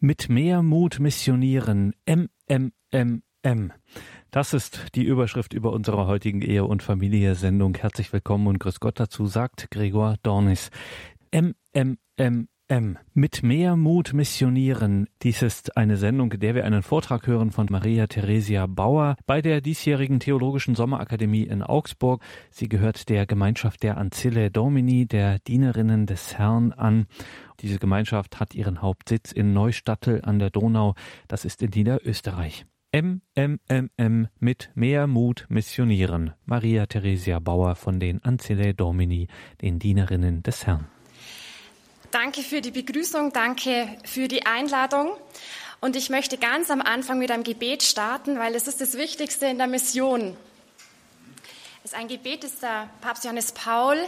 Mit mehr Mut missionieren. MMMM. Das ist die Überschrift über unsere heutigen Ehe- und Familie-Sendung. Herzlich willkommen und grüß Gott dazu, sagt Gregor Dornis. MMMM. M. Mit mehr Mut missionieren. Dies ist eine Sendung, in der wir einen Vortrag hören von Maria Theresia Bauer bei der diesjährigen Theologischen Sommerakademie in Augsburg. Sie gehört der Gemeinschaft der Ancille Domini, der Dienerinnen des Herrn an. Diese Gemeinschaft hat ihren Hauptsitz in Neustattel an der Donau. Das ist in Niederösterreich. MMMM mit mehr Mut missionieren. Maria Theresia Bauer von den Ancille Domini, den Dienerinnen des Herrn. Danke für die Begrüßung, danke für die Einladung. Und ich möchte ganz am Anfang mit einem Gebet starten, weil es ist das Wichtigste in der Mission. Es ist ein Gebet, das der Papst Johannes Paul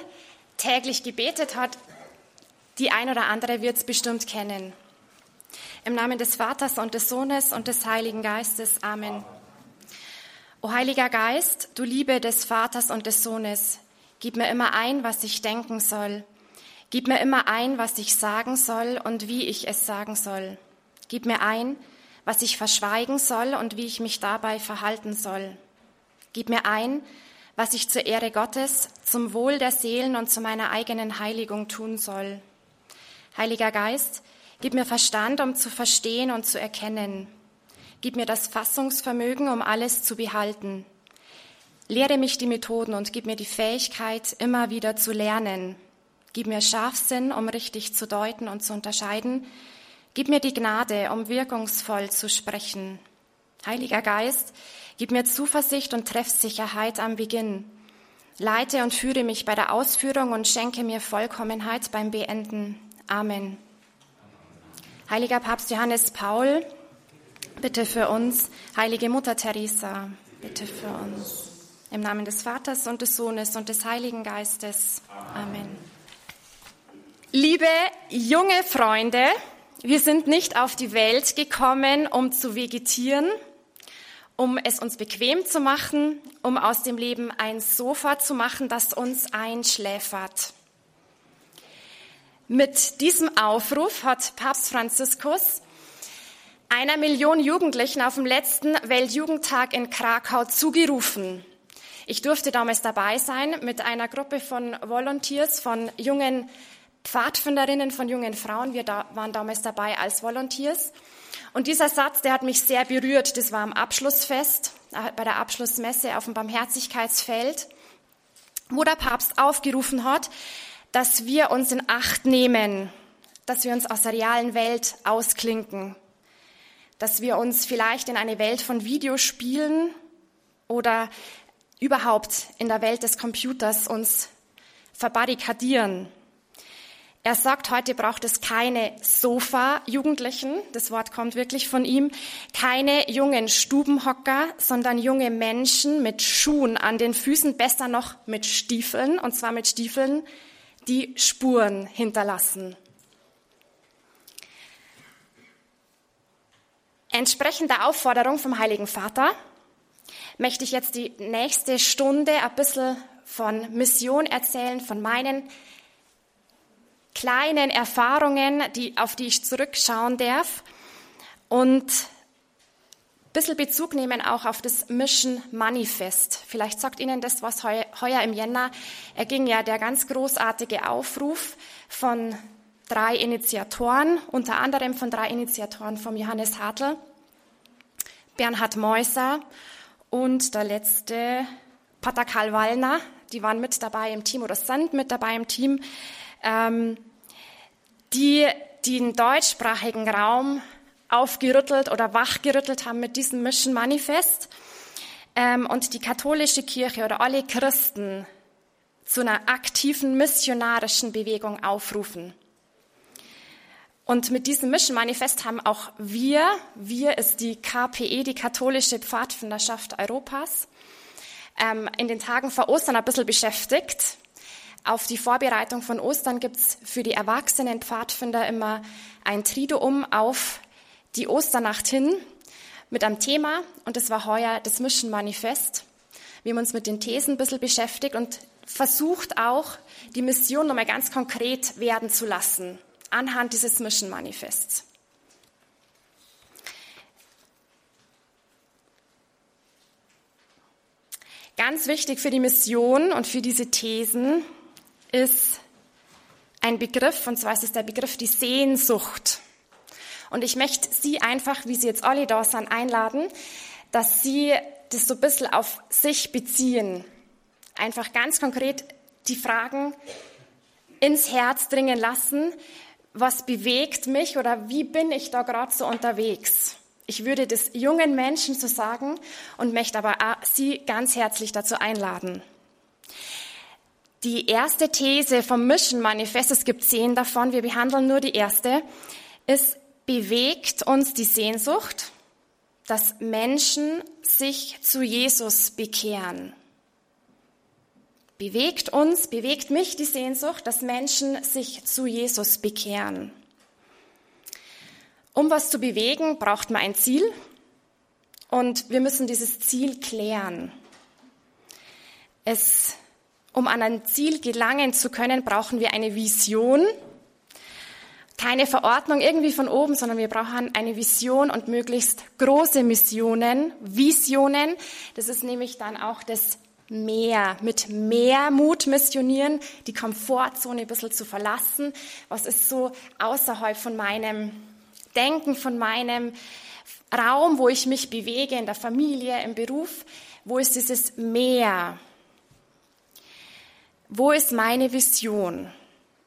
täglich gebetet hat. Die ein oder andere wird es bestimmt kennen. Im Namen des Vaters und des Sohnes und des Heiligen Geistes. Amen. O Heiliger Geist, du Liebe des Vaters und des Sohnes, gib mir immer ein, was ich denken soll Gib mir immer ein, was ich sagen soll und wie ich es sagen soll. Gib mir ein, was ich verschweigen soll und wie ich mich dabei verhalten soll. Gib mir ein, was ich zur Ehre Gottes, zum Wohl der Seelen und zu meiner eigenen Heiligung tun soll. Heiliger Geist, gib mir Verstand, um zu verstehen und zu erkennen. Gib mir das Fassungsvermögen, um alles zu behalten. Lehre mich die Methoden und gib mir die Fähigkeit, immer wieder zu lernen. Gib mir Scharfsinn, um richtig zu deuten und zu unterscheiden. Gib mir die Gnade, um wirkungsvoll zu sprechen. Heiliger Geist, gib mir Zuversicht und Treffsicherheit am Beginn. Leite und führe mich bei der Ausführung und schenke mir Vollkommenheit beim Beenden. Amen. Heiliger Papst Johannes Paul, bitte für uns. Heilige Mutter Teresa, bitte für uns. Im Namen des Vaters und des Sohnes und des Heiligen Geistes. Amen. Liebe junge Freunde, wir sind nicht auf die Welt gekommen, um zu vegetieren, um es uns bequem zu machen, um aus dem Leben ein Sofa zu machen, das uns einschläfert. Mit diesem Aufruf hat Papst Franziskus einer Million Jugendlichen auf dem letzten Weltjugendtag in Krakau zugerufen. Ich durfte damals dabei sein mit einer Gruppe von Volunteers, von jungen Pfadfinderinnen von jungen Frauen. Wir da, waren damals dabei als Volunteers. Und dieser Satz, der hat mich sehr berührt. Das war am Abschlussfest, äh, bei der Abschlussmesse auf dem Barmherzigkeitsfeld, wo der Papst aufgerufen hat, dass wir uns in Acht nehmen, dass wir uns aus der realen Welt ausklinken, dass wir uns vielleicht in eine Welt von Videospielen oder überhaupt in der Welt des Computers uns verbarrikadieren. Er sagt, heute braucht es keine Sofa-Jugendlichen, das Wort kommt wirklich von ihm, keine jungen Stubenhocker, sondern junge Menschen mit Schuhen an den Füßen, besser noch mit Stiefeln, und zwar mit Stiefeln, die Spuren hinterlassen. Entsprechend der Aufforderung vom Heiligen Vater möchte ich jetzt die nächste Stunde ein bisschen von Mission erzählen, von meinen kleinen Erfahrungen, die, auf die ich zurückschauen darf und ein bisschen Bezug nehmen auch auf das Mission Manifest. Vielleicht sagt Ihnen das was heu, heuer im Jänner. Er ging ja der ganz großartige Aufruf von drei Initiatoren, unter anderem von drei Initiatoren vom Johannes Hartl, Bernhard Meuser und der letzte Pater Karl Wallner. Die waren mit dabei im Team oder sind mit dabei im Team ähm, die den deutschsprachigen Raum aufgerüttelt oder wachgerüttelt haben mit diesem Mission Manifest ähm, und die katholische Kirche oder alle Christen zu einer aktiven missionarischen Bewegung aufrufen. Und mit diesem Mission Manifest haben auch wir, wir ist die KPE, die katholische Pfadfinderschaft Europas, ähm, in den Tagen vor Ostern ein bisschen beschäftigt. Auf die Vorbereitung von Ostern gibt es für die erwachsenen Pfadfinder immer ein Triduum auf die Osternacht hin mit einem Thema und das war heuer das Mission Manifest. Wir haben uns mit den Thesen ein bisschen beschäftigt und versucht auch, die Mission nochmal ganz konkret werden zu lassen anhand dieses Mission Manifests. Ganz wichtig für die Mission und für diese Thesen ist ein Begriff, und zwar ist es der Begriff die Sehnsucht. Und ich möchte Sie einfach, wie Sie jetzt alle da sind, einladen, dass Sie das so ein bisschen auf sich beziehen. Einfach ganz konkret die Fragen ins Herz dringen lassen. Was bewegt mich oder wie bin ich da gerade so unterwegs? Ich würde das jungen Menschen so sagen und möchte aber Sie ganz herzlich dazu einladen. Die erste These vom Mission Manifest, es gibt zehn davon, wir behandeln nur die erste, ist, bewegt uns die Sehnsucht, dass Menschen sich zu Jesus bekehren. Bewegt uns, bewegt mich die Sehnsucht, dass Menschen sich zu Jesus bekehren. Um was zu bewegen, braucht man ein Ziel und wir müssen dieses Ziel klären. Es um an ein Ziel gelangen zu können, brauchen wir eine Vision. Keine Verordnung irgendwie von oben, sondern wir brauchen eine Vision und möglichst große Missionen, Visionen. Das ist nämlich dann auch das Mehr, mit mehr Mut missionieren, die Komfortzone ein bisschen zu verlassen. Was ist so außerhalb von meinem Denken, von meinem Raum, wo ich mich bewege, in der Familie, im Beruf? Wo ist dieses Mehr? Wo ist meine Vision?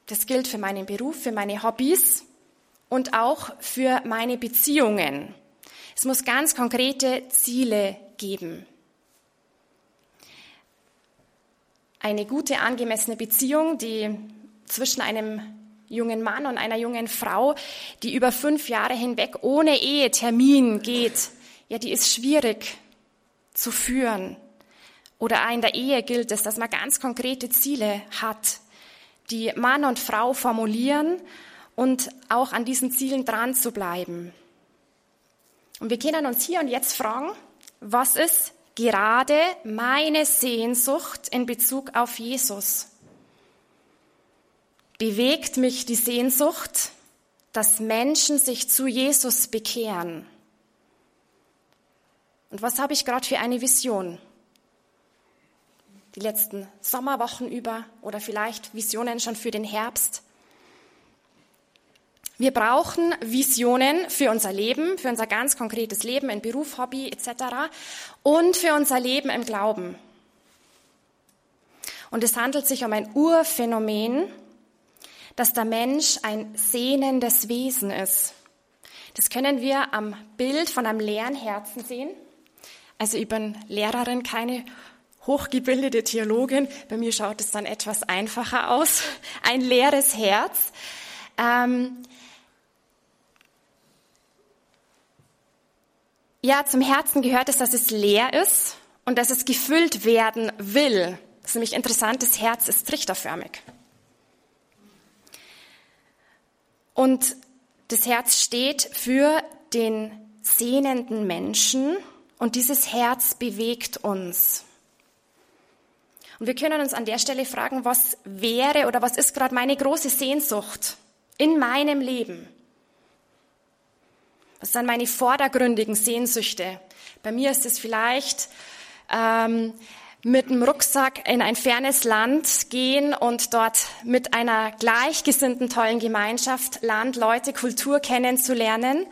Das gilt für meinen Beruf, für meine Hobbys und auch für meine Beziehungen. Es muss ganz konkrete Ziele geben. Eine gute, angemessene Beziehung, die zwischen einem jungen Mann und einer jungen Frau, die über fünf Jahre hinweg ohne Ehetermin geht, ja, die ist schwierig zu führen. Oder auch in der Ehe gilt es, dass man ganz konkrete Ziele hat, die Mann und Frau formulieren und auch an diesen Zielen dran zu bleiben. Und wir können uns hier und jetzt fragen, was ist gerade meine Sehnsucht in Bezug auf Jesus? Bewegt mich die Sehnsucht, dass Menschen sich zu Jesus bekehren? Und was habe ich gerade für eine Vision? Die letzten Sommerwochen über oder vielleicht Visionen schon für den Herbst. Wir brauchen Visionen für unser Leben, für unser ganz konkretes Leben in Beruf, Hobby etc. und für unser Leben im Glauben. Und es handelt sich um ein Urphänomen, dass der Mensch ein sehnendes Wesen ist. Das können wir am Bild von einem leeren Herzen sehen. Also ich bin Lehrerin, keine hochgebildete Theologin. Bei mir schaut es dann etwas einfacher aus. Ein leeres Herz. Ähm ja, zum Herzen gehört es, dass es leer ist und dass es gefüllt werden will. Das ist nämlich interessant, das Herz ist trichterförmig. Und das Herz steht für den sehnenden Menschen und dieses Herz bewegt uns. Und wir können uns an der Stelle fragen, was wäre oder was ist gerade meine große Sehnsucht in meinem Leben? Was sind meine vordergründigen Sehnsüchte? Bei mir ist es vielleicht ähm, mit dem Rucksack in ein fernes Land gehen und dort mit einer gleichgesinnten tollen Gemeinschaft Land, Leute, Kultur kennenzulernen.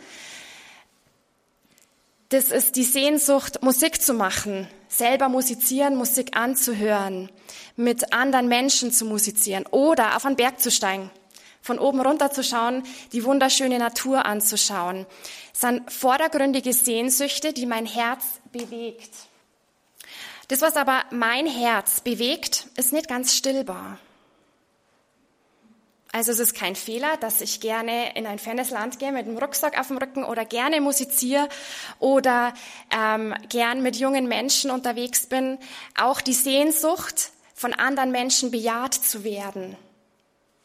Das ist die Sehnsucht, Musik zu machen, selber musizieren, Musik anzuhören, mit anderen Menschen zu musizieren oder auf einen Berg zu steigen, von oben runter zu schauen, die wunderschöne Natur anzuschauen. Das sind vordergründige Sehnsüchte, die mein Herz bewegt. Das, was aber mein Herz bewegt, ist nicht ganz stillbar. Also es ist kein Fehler, dass ich gerne in ein fernes Land gehe mit einem Rucksack auf dem Rücken oder gerne musiziere oder ähm, gern mit jungen Menschen unterwegs bin. Auch die Sehnsucht, von anderen Menschen bejaht zu werden.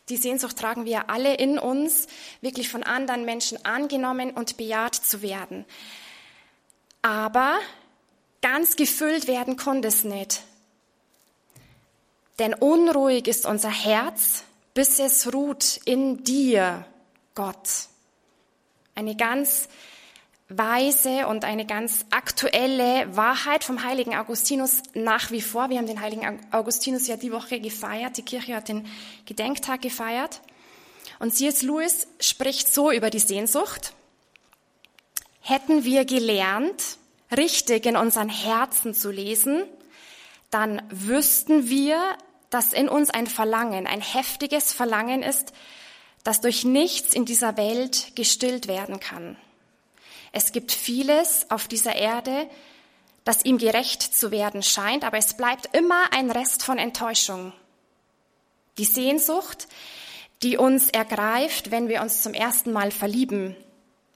Die Sehnsucht tragen wir alle in uns, wirklich von anderen Menschen angenommen und bejaht zu werden. Aber ganz gefüllt werden konnte es nicht. Denn unruhig ist unser Herz, bis es ruht in dir, Gott. Eine ganz weise und eine ganz aktuelle Wahrheit vom heiligen Augustinus nach wie vor. Wir haben den heiligen Augustinus ja die Woche gefeiert. Die Kirche hat den Gedenktag gefeiert. Und C.S. Lewis spricht so über die Sehnsucht. Hätten wir gelernt, richtig in unseren Herzen zu lesen, dann wüssten wir, dass in uns ein Verlangen, ein heftiges Verlangen ist, das durch nichts in dieser Welt gestillt werden kann. Es gibt vieles auf dieser Erde, das ihm gerecht zu werden scheint, aber es bleibt immer ein Rest von Enttäuschung. Die Sehnsucht, die uns ergreift, wenn wir uns zum ersten Mal verlieben,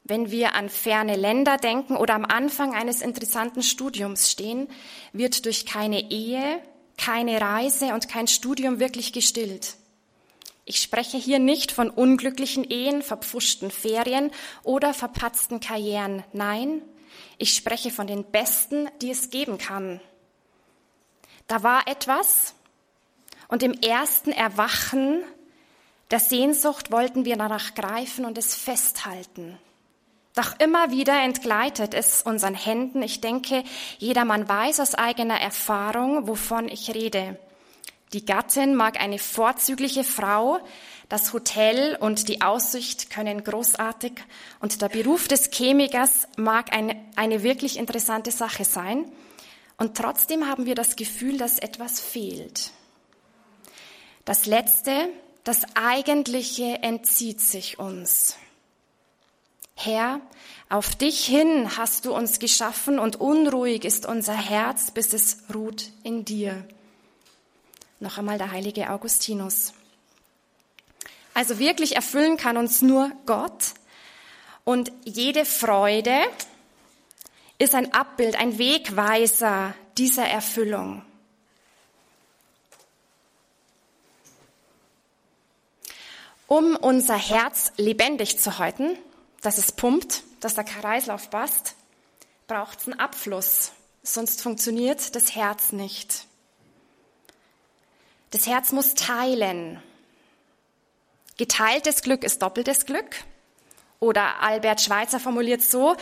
wenn wir an ferne Länder denken oder am Anfang eines interessanten Studiums stehen, wird durch keine Ehe, keine Reise und kein Studium wirklich gestillt. Ich spreche hier nicht von unglücklichen Ehen, verpfuschten Ferien oder verpatzten Karrieren. Nein, ich spreche von den besten, die es geben kann. Da war etwas und im ersten Erwachen der Sehnsucht wollten wir danach greifen und es festhalten. Doch immer wieder entgleitet es unseren Händen. Ich denke, jedermann weiß aus eigener Erfahrung, wovon ich rede. Die Gattin mag eine vorzügliche Frau, das Hotel und die Aussicht können großartig und der Beruf des Chemikers mag eine, eine wirklich interessante Sache sein. Und trotzdem haben wir das Gefühl, dass etwas fehlt. Das Letzte, das Eigentliche entzieht sich uns. Herr, auf dich hin hast du uns geschaffen und unruhig ist unser Herz, bis es ruht in dir. Noch einmal der heilige Augustinus. Also wirklich erfüllen kann uns nur Gott und jede Freude ist ein Abbild, ein Wegweiser dieser Erfüllung. Um unser Herz lebendig zu halten, dass es pumpt, dass der Kreislauf passt, braucht es einen Abfluss, sonst funktioniert das Herz nicht. Das Herz muss teilen. Geteiltes Glück ist doppeltes Glück. Oder Albert Schweitzer formuliert so,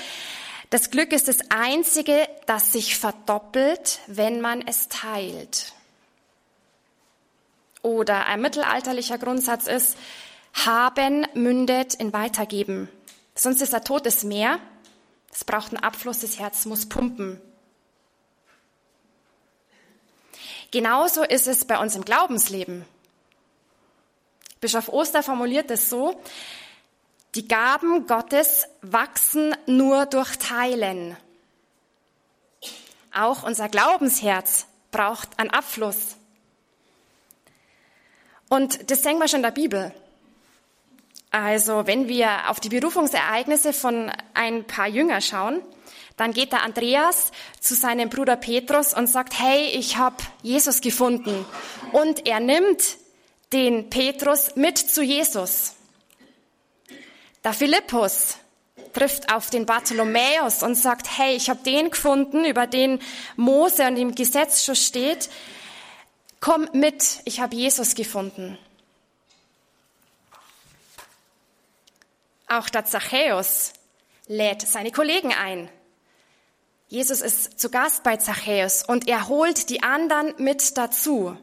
das Glück ist das Einzige, das sich verdoppelt, wenn man es teilt. Oder ein mittelalterlicher Grundsatz ist, haben mündet in Weitergeben. Sonst ist ein totes Meer. Es braucht einen Abfluss, das Herz muss pumpen. Genauso ist es bei uns im Glaubensleben. Bischof Oster formuliert es so, die Gaben Gottes wachsen nur durch Teilen. Auch unser Glaubensherz braucht einen Abfluss. Und das sehen wir schon in der Bibel. Also wenn wir auf die Berufungsereignisse von ein paar Jünger schauen, dann geht der Andreas zu seinem Bruder Petrus und sagt, hey, ich habe Jesus gefunden. Und er nimmt den Petrus mit zu Jesus. Der Philippus trifft auf den Bartholomäus und sagt, hey, ich habe den gefunden, über den Mose und im Gesetz schon steht. Komm mit, ich habe Jesus gefunden. Auch der Zachäus lädt seine Kollegen ein. Jesus ist zu Gast bei Zachäus und er holt die anderen mit dazu.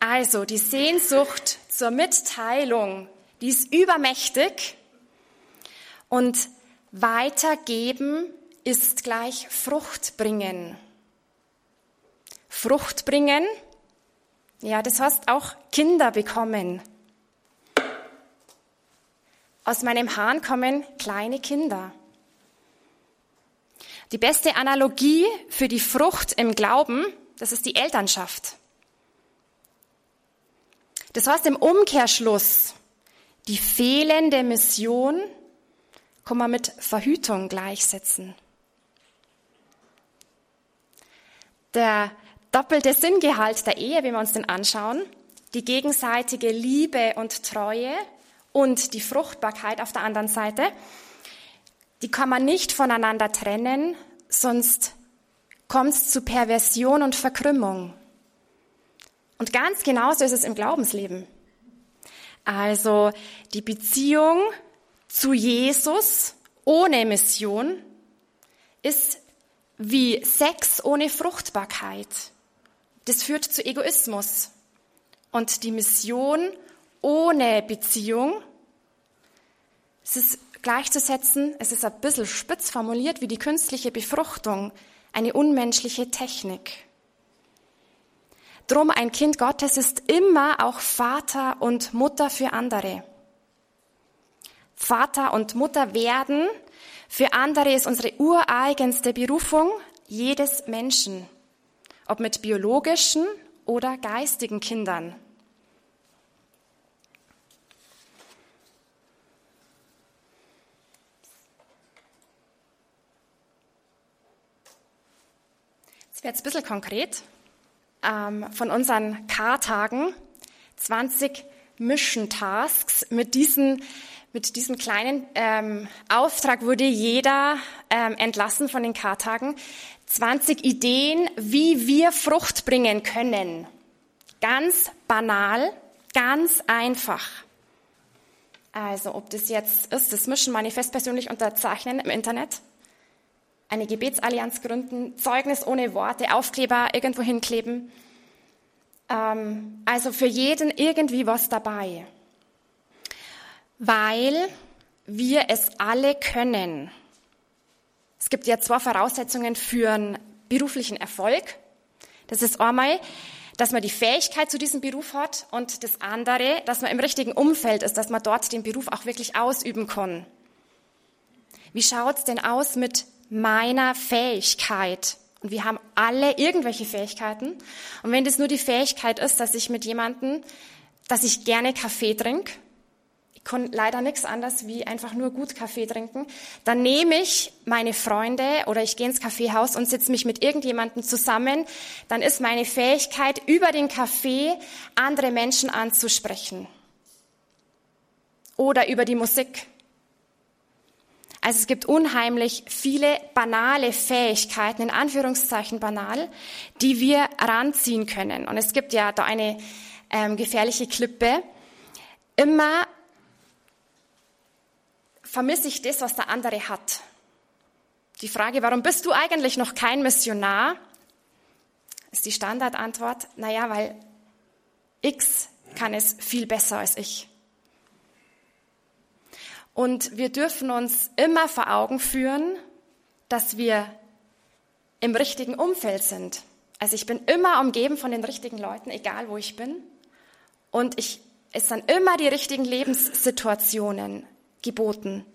Also die Sehnsucht zur Mitteilung, die ist übermächtig und weitergeben ist gleich Frucht bringen. Frucht bringen, ja, das heißt auch Kinder bekommen. Aus meinem Hahn kommen kleine Kinder. Die beste Analogie für die Frucht im Glauben, das ist die Elternschaft. Das heißt im Umkehrschluss, die fehlende Mission kann man mit Verhütung gleichsetzen. Der doppelte Sinngehalt der Ehe, wenn wir uns den anschauen, die gegenseitige Liebe und Treue und die Fruchtbarkeit auf der anderen Seite, die kann man nicht voneinander trennen, sonst kommt es zu Perversion und Verkrümmung. Und ganz genauso ist es im Glaubensleben. Also die Beziehung zu Jesus ohne Mission ist wie Sex ohne Fruchtbarkeit. Das führt zu Egoismus. Und die Mission ohne Beziehung, es ist gleichzusetzen, es ist ein bisschen spitz formuliert wie die künstliche Befruchtung, eine unmenschliche Technik. Drum ein Kind Gottes ist immer auch Vater und Mutter für andere. Vater und Mutter werden für andere ist unsere ureigenste Berufung jedes Menschen, ob mit biologischen oder geistigen Kindern. Jetzt wird es ein bisschen konkret. Ähm, von unseren K-Tagen 20 Mission Tasks mit mit diesem kleinen ähm, Auftrag wurde jeder ähm, entlassen von den K-Tagen. 20 Ideen, wie wir Frucht bringen können. Ganz banal, ganz einfach. Also, ob das jetzt ist, das Mission Manifest persönlich unterzeichnen im Internet, eine Gebetsallianz gründen, Zeugnis ohne Worte, Aufkleber irgendwo hinkleben. Ähm, also für jeden irgendwie was dabei weil wir es alle können. Es gibt ja zwei Voraussetzungen für einen beruflichen Erfolg. Das ist einmal, dass man die Fähigkeit zu diesem Beruf hat und das andere, dass man im richtigen Umfeld ist, dass man dort den Beruf auch wirklich ausüben kann. Wie schaut's denn aus mit meiner Fähigkeit? Und wir haben alle irgendwelche Fähigkeiten. Und wenn das nur die Fähigkeit ist, dass ich mit jemandem, dass ich gerne Kaffee trinke, kann leider nichts anderes wie einfach nur gut Kaffee trinken. Dann nehme ich meine Freunde oder ich gehe ins Kaffeehaus und setze mich mit irgendjemandem zusammen. Dann ist meine Fähigkeit, über den Kaffee andere Menschen anzusprechen. Oder über die Musik. Also es gibt unheimlich viele banale Fähigkeiten, in Anführungszeichen banal, die wir ranziehen können. Und es gibt ja da eine ähm, gefährliche Klippe. Immer vermisse ich das, was der andere hat. Die Frage, warum bist du eigentlich noch kein Missionar, ist die Standardantwort, naja, weil X kann es viel besser als ich. Und wir dürfen uns immer vor Augen führen, dass wir im richtigen Umfeld sind. Also ich bin immer umgeben von den richtigen Leuten, egal wo ich bin. Und ich, es sind immer die richtigen Lebenssituationen, geboten.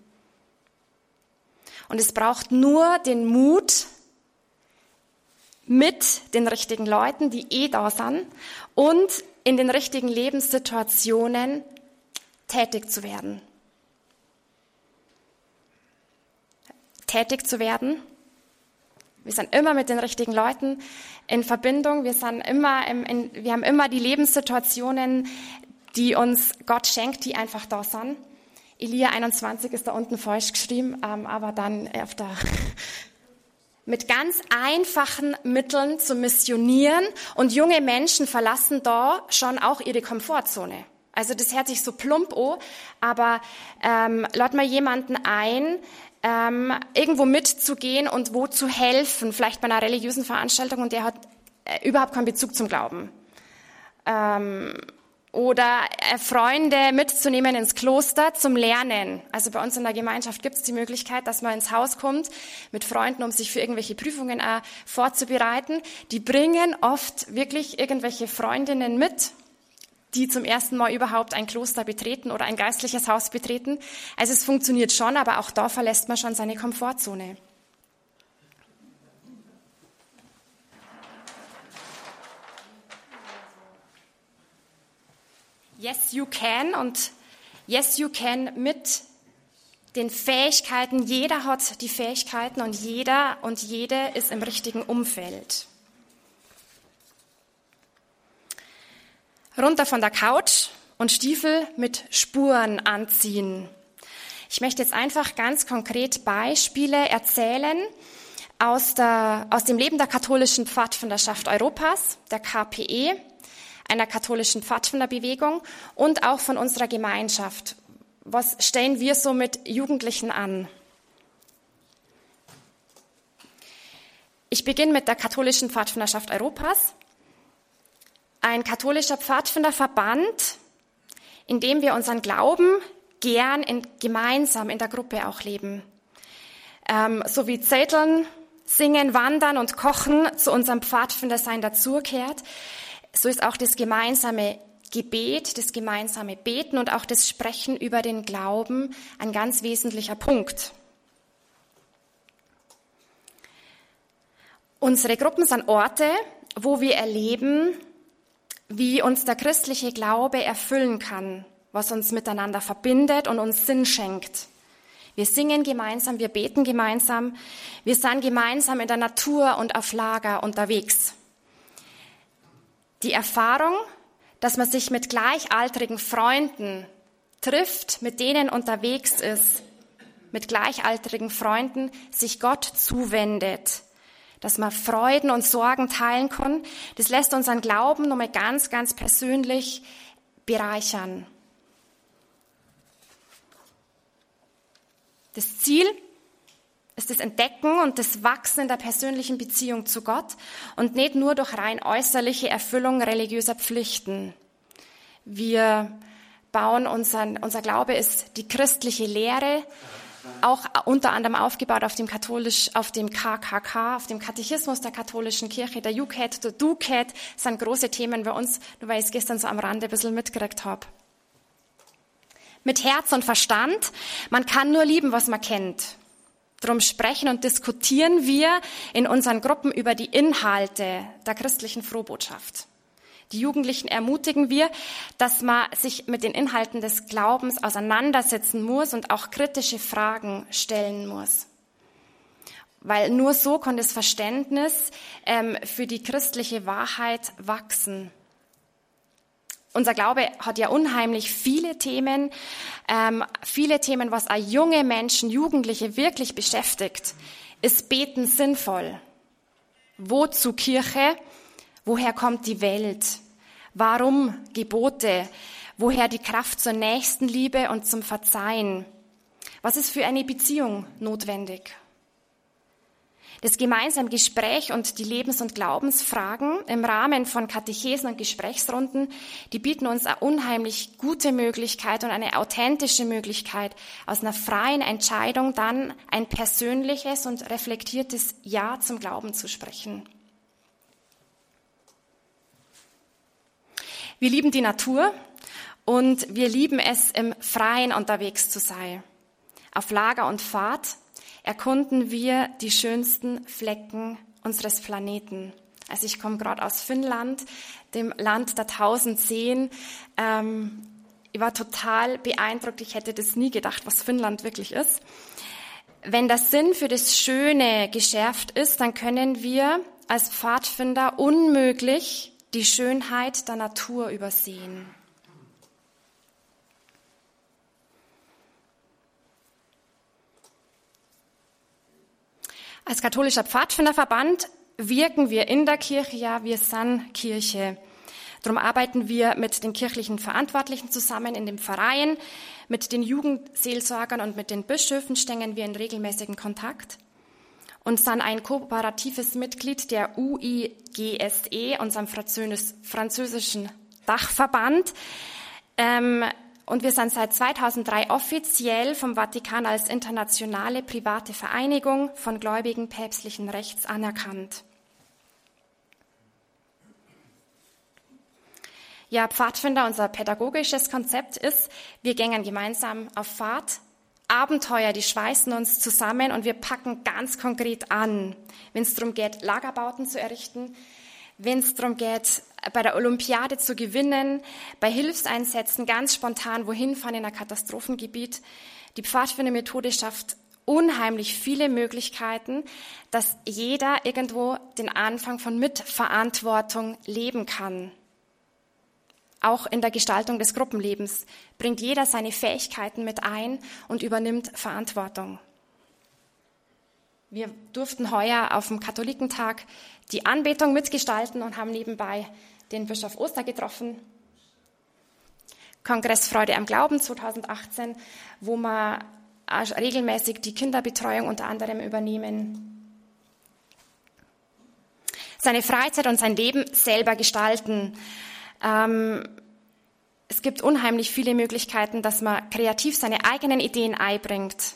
Und es braucht nur den Mut, mit den richtigen Leuten, die eh da sind, und in den richtigen Lebenssituationen tätig zu werden. Tätig zu werden. Wir sind immer mit den richtigen Leuten in Verbindung. Wir sind immer, im, in, wir haben immer die Lebenssituationen, die uns Gott schenkt, die einfach da sind. Elia 21 ist da unten falsch geschrieben, ähm, aber dann auf der mit ganz einfachen Mitteln zu missionieren und junge Menschen verlassen da schon auch ihre Komfortzone. Also das hört sich so plump an, aber ähm, lad mal jemanden ein, ähm, irgendwo mitzugehen und wo zu helfen, vielleicht bei einer religiösen Veranstaltung und der hat äh, überhaupt keinen Bezug zum Glauben. Ähm, oder äh, Freunde mitzunehmen ins Kloster zum Lernen. Also bei uns in der Gemeinschaft gibt es die Möglichkeit, dass man ins Haus kommt mit Freunden, um sich für irgendwelche Prüfungen äh, vorzubereiten. Die bringen oft wirklich irgendwelche Freundinnen mit, die zum ersten Mal überhaupt ein Kloster betreten oder ein geistliches Haus betreten. Also es funktioniert schon, aber auch da verlässt man schon seine Komfortzone. Yes, you can und Yes, you can mit den Fähigkeiten. Jeder hat die Fähigkeiten und jeder und jede ist im richtigen Umfeld. runter von der Couch und Stiefel mit Spuren anziehen. Ich möchte jetzt einfach ganz konkret Beispiele erzählen aus, der, aus dem Leben der katholischen Pfadfinderschaft Europas, der KPE, einer katholischen Pfadfinderbewegung und auch von unserer Gemeinschaft. Was stellen wir so mit Jugendlichen an? Ich beginne mit der katholischen Pfadfinderschaft Europas. Ein katholischer Pfadfinderverband, in dem wir unseren Glauben gern in, gemeinsam in der Gruppe auch leben. Ähm, so wie Zetteln, Singen, Wandern und Kochen zu unserem Pfadfindersein dazugehört, so ist auch das gemeinsame Gebet, das gemeinsame Beten und auch das Sprechen über den Glauben ein ganz wesentlicher Punkt. Unsere Gruppen sind Orte, wo wir erleben, wie uns der christliche Glaube erfüllen kann, was uns miteinander verbindet und uns Sinn schenkt. Wir singen gemeinsam, wir beten gemeinsam, wir sind gemeinsam in der Natur und auf Lager unterwegs. Die Erfahrung, dass man sich mit gleichaltrigen Freunden trifft, mit denen unterwegs ist, mit gleichaltrigen Freunden sich Gott zuwendet, dass man Freuden und Sorgen teilen kann, das lässt unseren Glauben nochmal ganz, ganz persönlich bereichern. Das Ziel ist das Entdecken und das Wachsen in der persönlichen Beziehung zu Gott und nicht nur durch rein äußerliche Erfüllung religiöser Pflichten. Wir bauen unseren, unser Glaube ist die christliche Lehre, auch unter anderem aufgebaut auf dem katholisch, auf dem KKK, auf dem Katechismus der katholischen Kirche, der UCAT, der DUCAT, sind große Themen bei uns, nur weil ich es gestern so am Rande ein bisschen mitgekriegt habe. Mit Herz und Verstand, man kann nur lieben, was man kennt. Drum sprechen und diskutieren wir in unseren Gruppen über die Inhalte der christlichen Frohbotschaft. Die Jugendlichen ermutigen wir, dass man sich mit den Inhalten des Glaubens auseinandersetzen muss und auch kritische Fragen stellen muss. Weil nur so kann das Verständnis ähm, für die christliche Wahrheit wachsen. Unser Glaube hat ja unheimlich viele Themen, ähm, viele Themen, was auch junge Menschen, Jugendliche wirklich beschäftigt. Ist Beten sinnvoll? Wozu Kirche? Woher kommt die Welt? Warum Gebote? Woher die Kraft zur Nächstenliebe und zum Verzeihen? Was ist für eine Beziehung notwendig? Das gemeinsame Gespräch und die Lebens- und Glaubensfragen im Rahmen von Katechesen und Gesprächsrunden, die bieten uns eine unheimlich gute Möglichkeit und eine authentische Möglichkeit, aus einer freien Entscheidung dann ein persönliches und reflektiertes Ja zum Glauben zu sprechen. Wir lieben die Natur und wir lieben es, im Freien unterwegs zu sein. Auf Lager und Fahrt erkunden wir die schönsten Flecken unseres Planeten. Also ich komme gerade aus Finnland, dem Land der tausend Seen. Ähm, ich war total beeindruckt. Ich hätte das nie gedacht, was Finnland wirklich ist. Wenn der Sinn für das Schöne geschärft ist, dann können wir als Pfadfinder unmöglich die Schönheit der Natur übersehen. Als katholischer Pfadfinderverband wirken wir in der Kirche, ja, wir sind Kirche. Darum arbeiten wir mit den kirchlichen Verantwortlichen zusammen in dem Verein, mit den Jugendseelsorgern und mit den Bischöfen stehen wir in regelmäßigen Kontakt und sind ein kooperatives Mitglied der UIGSE, unserem französischen Dachverband. Ähm, und wir sind seit 2003 offiziell vom Vatikan als internationale private Vereinigung von Gläubigen päpstlichen Rechts anerkannt. Ja, Pfadfinder, unser pädagogisches Konzept ist, wir gängen gemeinsam auf Fahrt. Abenteuer, die schweißen uns zusammen und wir packen ganz konkret an, wenn es darum geht, Lagerbauten zu errichten, wenn es darum geht, bei der Olympiade zu gewinnen, bei Hilfseinsätzen ganz spontan wohin fahren in ein Katastrophengebiet. Die Pfadfindermethode schafft unheimlich viele Möglichkeiten, dass jeder irgendwo den Anfang von Mitverantwortung leben kann. Auch in der Gestaltung des Gruppenlebens bringt jeder seine Fähigkeiten mit ein und übernimmt Verantwortung. Wir durften heuer auf dem Katholikentag die Anbetung mitgestalten und haben nebenbei den Bischof Oster getroffen. Kongress Freude am Glauben 2018, wo wir regelmäßig die Kinderbetreuung unter anderem übernehmen. seine Freizeit und sein Leben selber gestalten. Ähm, es gibt unheimlich viele Möglichkeiten, dass man kreativ seine eigenen Ideen einbringt,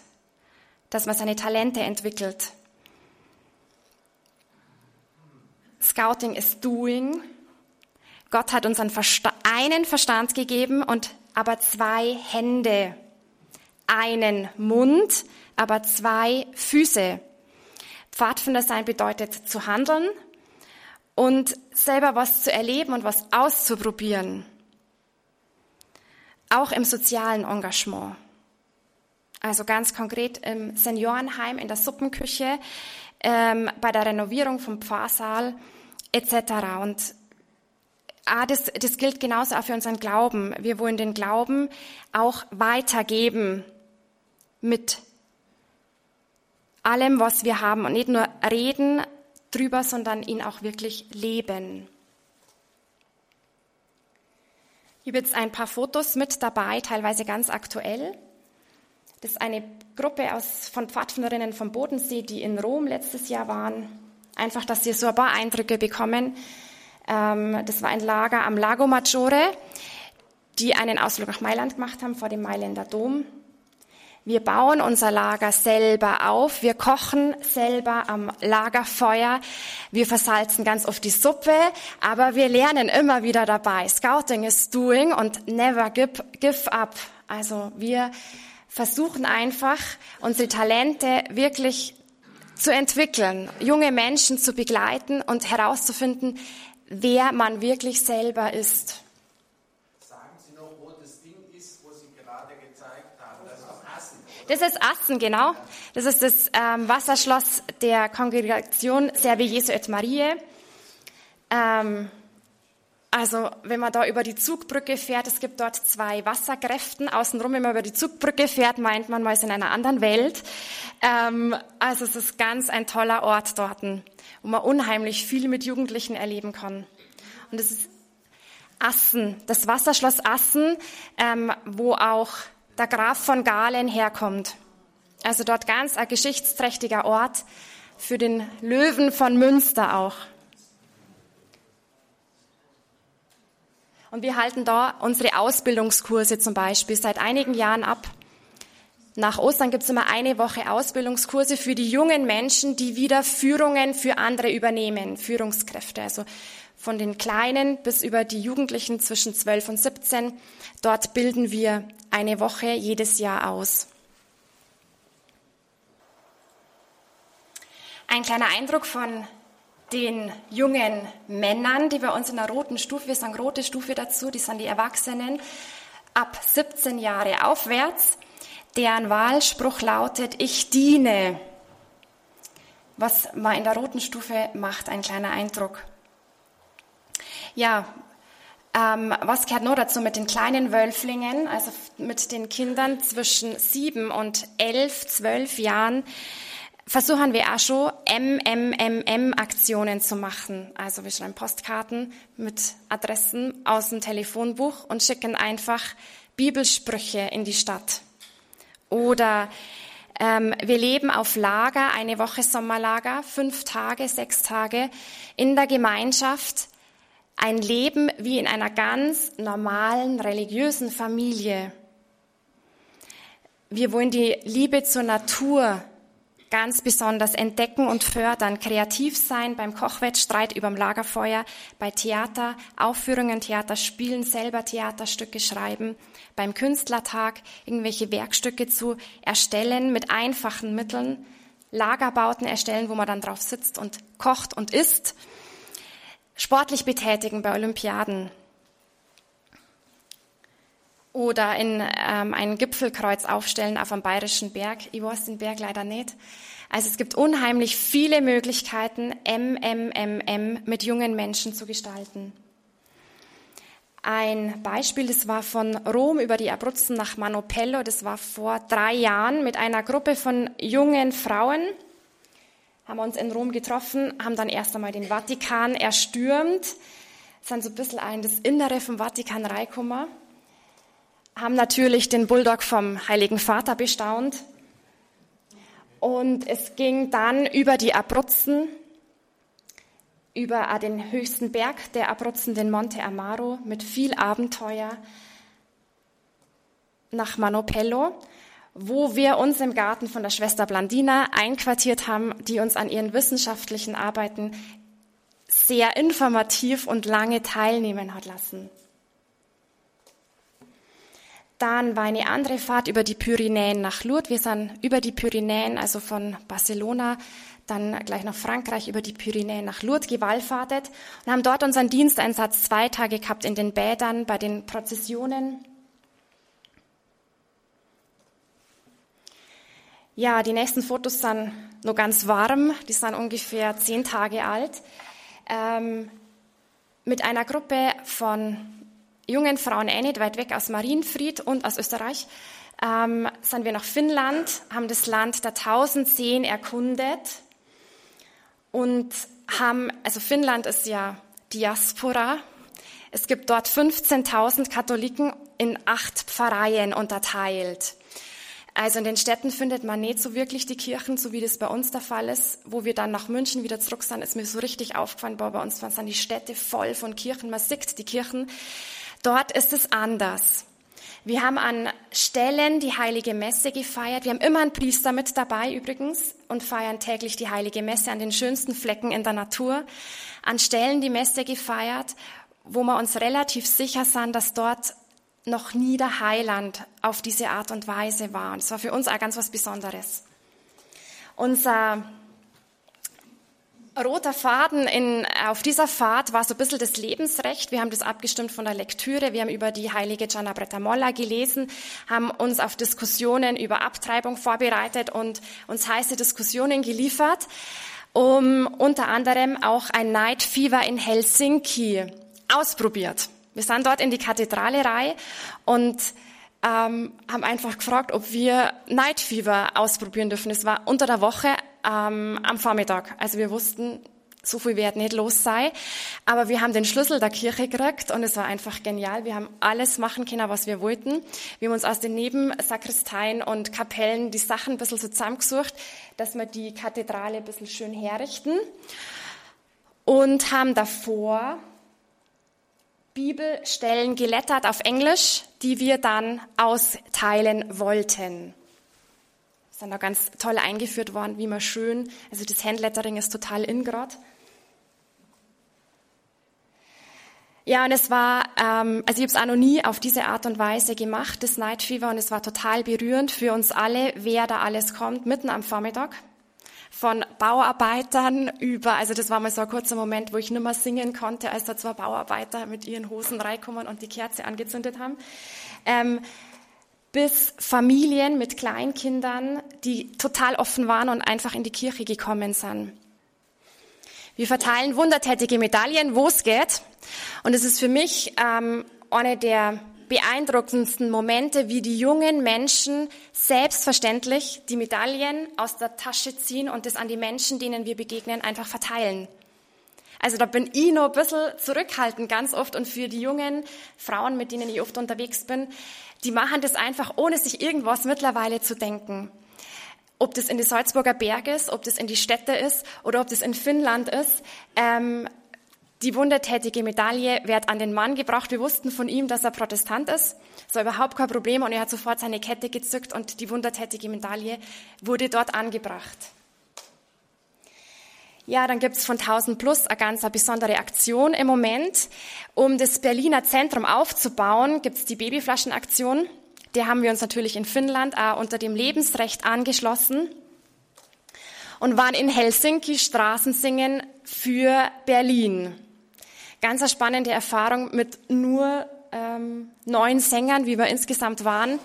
dass man seine Talente entwickelt. Scouting ist Doing. Gott hat uns einen, Versta einen Verstand gegeben und aber zwei Hände, einen Mund, aber zwei Füße. Pfadfinder sein bedeutet zu handeln und selber was zu erleben und was auszuprobieren. Auch im sozialen Engagement. Also ganz konkret im Seniorenheim, in der Suppenküche, ähm, bei der Renovierung vom Pfarrsaal etc. Und ah, das, das gilt genauso auch für unseren Glauben. Wir wollen den Glauben auch weitergeben mit allem, was wir haben und nicht nur reden drüber, sondern ihn auch wirklich leben. Ich habe jetzt ein paar Fotos mit dabei, teilweise ganz aktuell. Das ist eine Gruppe aus, von Pfadfinderinnen vom Bodensee, die in Rom letztes Jahr waren. Einfach, dass Sie so ein paar Eindrücke bekommen. Ähm, das war ein Lager am Lago Maggiore, die einen Ausflug nach Mailand gemacht haben vor dem Mailänder Dom. Wir bauen unser Lager selber auf. Wir kochen selber am Lagerfeuer. Wir versalzen ganz oft die Suppe, aber wir lernen immer wieder dabei. Scouting is doing und never give, give up. Also wir versuchen einfach, unsere Talente wirklich zu entwickeln, junge Menschen zu begleiten und herauszufinden, wer man wirklich selber ist. Das ist Assen, genau. Das ist das ähm, Wasserschloss der Kongregation Serve Jesu et Marie. Ähm, also, wenn man da über die Zugbrücke fährt, es gibt dort zwei Wasserkräften. Außenrum, wenn man über die Zugbrücke fährt, meint man, man ist in einer anderen Welt. Ähm, also, es ist ganz ein toller Ort dort, wo man unheimlich viel mit Jugendlichen erleben kann. Und es ist Assen, das Wasserschloss Assen, ähm, wo auch der Graf von Galen herkommt. Also dort ganz ein geschichtsträchtiger Ort für den Löwen von Münster auch. Und wir halten da unsere Ausbildungskurse zum Beispiel seit einigen Jahren ab. Nach Ostern gibt es immer eine Woche Ausbildungskurse für die jungen Menschen, die wieder Führungen für andere übernehmen, Führungskräfte. Also von den Kleinen bis über die Jugendlichen zwischen 12 und 17. Dort bilden wir eine Woche jedes Jahr aus. Ein kleiner Eindruck von den jungen Männern, die bei uns in der roten Stufe, wir sagen rote Stufe dazu, die sind die Erwachsenen, ab 17 Jahre aufwärts, deren Wahlspruch lautet, ich diene. Was man in der roten Stufe macht, ein kleiner Eindruck. Ja, ähm, was gehört noch dazu mit den kleinen Wölflingen, also mit den Kindern zwischen sieben und elf, zwölf Jahren? Versuchen wir auch schon MMMM-Aktionen zu machen. Also wir schreiben Postkarten mit Adressen aus dem Telefonbuch und schicken einfach Bibelsprüche in die Stadt. Oder ähm, wir leben auf Lager, eine Woche Sommerlager, fünf Tage, sechs Tage in der Gemeinschaft ein Leben wie in einer ganz normalen religiösen Familie. Wir wollen die Liebe zur Natur ganz besonders entdecken und fördern, kreativ sein beim Kochwettstreit überm Lagerfeuer, bei Theater, Aufführungen, Theaterspielen, selber Theaterstücke schreiben, beim Künstlertag irgendwelche Werkstücke zu erstellen mit einfachen Mitteln, Lagerbauten erstellen, wo man dann drauf sitzt und kocht und isst sportlich betätigen bei Olympiaden oder in ähm, ein Gipfelkreuz aufstellen auf einem bayerischen Berg. Ich weiß den Berg leider nicht. Also es gibt unheimlich viele Möglichkeiten, MMMM mit jungen Menschen zu gestalten. Ein Beispiel, das war von Rom über die Abruzzen nach Manopello, das war vor drei Jahren mit einer Gruppe von jungen Frauen haben wir uns in Rom getroffen, haben dann erst einmal den Vatikan erstürmt, sind so ein bisschen ein das Innere vom Vatikan reingekommen, haben natürlich den Bulldog vom Heiligen Vater bestaunt. Und es ging dann über die Abruzzen über den höchsten Berg der abrutzenden Monte Amaro mit viel Abenteuer nach Manopello, wo wir uns im Garten von der Schwester Blandina einquartiert haben, die uns an ihren wissenschaftlichen Arbeiten sehr informativ und lange teilnehmen hat lassen. Dann war eine andere Fahrt über die Pyrenäen nach Lourdes. Wir sind über die Pyrenäen, also von Barcelona, dann gleich nach Frankreich über die Pyrenäen nach Lourdes gewallfahrtet und haben dort unseren Diensteinsatz zwei Tage gehabt in den Bädern, bei den Prozessionen. Ja, die nächsten Fotos sind nur ganz warm, die sind ungefähr zehn Tage alt. Ähm, mit einer Gruppe von jungen Frauen eh nicht weit weg aus Marienfried und aus Österreich ähm, sind wir nach Finnland, haben das Land der tausend Seen erkundet und haben, also Finnland ist ja Diaspora. Es gibt dort 15.000 Katholiken in acht Pfarreien unterteilt. Also in den Städten findet man nicht so wirklich die Kirchen, so wie das bei uns der Fall ist. Wo wir dann nach München wieder zurück sind, ist mir so richtig aufgefallen, boah, bei uns waren die Städte voll von Kirchen, man sieht die Kirchen. Dort ist es anders. Wir haben an Stellen die heilige Messe gefeiert. Wir haben immer einen Priester mit dabei übrigens und feiern täglich die heilige Messe an den schönsten Flecken in der Natur. An Stellen die Messe gefeiert, wo wir uns relativ sicher sind, dass dort noch nie der Heiland auf diese Art und Weise war. Und es war für uns auch ganz was Besonderes. Unser roter Faden in, auf dieser Fahrt war so ein bisschen das Lebensrecht. Wir haben das abgestimmt von der Lektüre. Wir haben über die heilige Gianna Bretamolla gelesen, haben uns auf Diskussionen über Abtreibung vorbereitet und uns heiße Diskussionen geliefert, um unter anderem auch ein Night Fever in Helsinki ausprobiert. Wir sind dort in die Kathedrale rein und ähm, haben einfach gefragt, ob wir Night Fever ausprobieren dürfen. Es war unter der Woche ähm, am Vormittag. Also wir wussten, so viel wird nicht los sei. Aber wir haben den Schlüssel der Kirche gekriegt und es war einfach genial. Wir haben alles machen können, was wir wollten. Wir haben uns aus den Nebensakristeien und Kapellen die Sachen ein bisschen so zusammengesucht, dass wir die Kathedrale ein bisschen schön herrichten und haben davor Bibelstellen gelettert auf Englisch, die wir dann austeilen wollten. Ist dann auch ganz toll eingeführt worden, wie man schön, also das Handlettering ist total in grad. Ja, und es war, ähm, also ich habe es auch noch nie auf diese Art und Weise gemacht, das Night Fever, und es war total berührend für uns alle, wer da alles kommt, mitten am Vormittag von Bauarbeitern über, also das war mal so ein kurzer Moment, wo ich nicht mehr singen konnte, als da zwei Bauarbeiter mit ihren Hosen reinkommen und die Kerze angezündet haben, ähm, bis Familien mit Kleinkindern, die total offen waren und einfach in die Kirche gekommen sind. Wir verteilen wundertätige Medaillen, wo es geht. Und es ist für mich ähm, eine der beeindruckendsten Momente, wie die jungen Menschen selbstverständlich die Medaillen aus der Tasche ziehen und das an die Menschen, denen wir begegnen, einfach verteilen. Also da bin ich noch ein bisschen zurückhaltend ganz oft und für die jungen Frauen, mit denen ich oft unterwegs bin, die machen das einfach, ohne sich irgendwas mittlerweile zu denken. Ob das in die Salzburger Berge ist, ob das in die Städte ist oder ob das in Finnland ist. Ähm, die wundertätige Medaille wird an den Mann gebracht. Wir wussten von ihm, dass er Protestant ist. Das war überhaupt kein Problem und er hat sofort seine Kette gezückt und die wundertätige Medaille wurde dort angebracht. Ja, dann gibt's von 1000 Plus eine ganz besondere Aktion im Moment. Um das Berliner Zentrum aufzubauen, gibt's die Babyflaschenaktion. Der haben wir uns natürlich in Finnland auch unter dem Lebensrecht angeschlossen und waren in Helsinki Straßensingen für Berlin. Ganz eine spannende Erfahrung mit nur ähm, neun Sängern, wie wir insgesamt waren.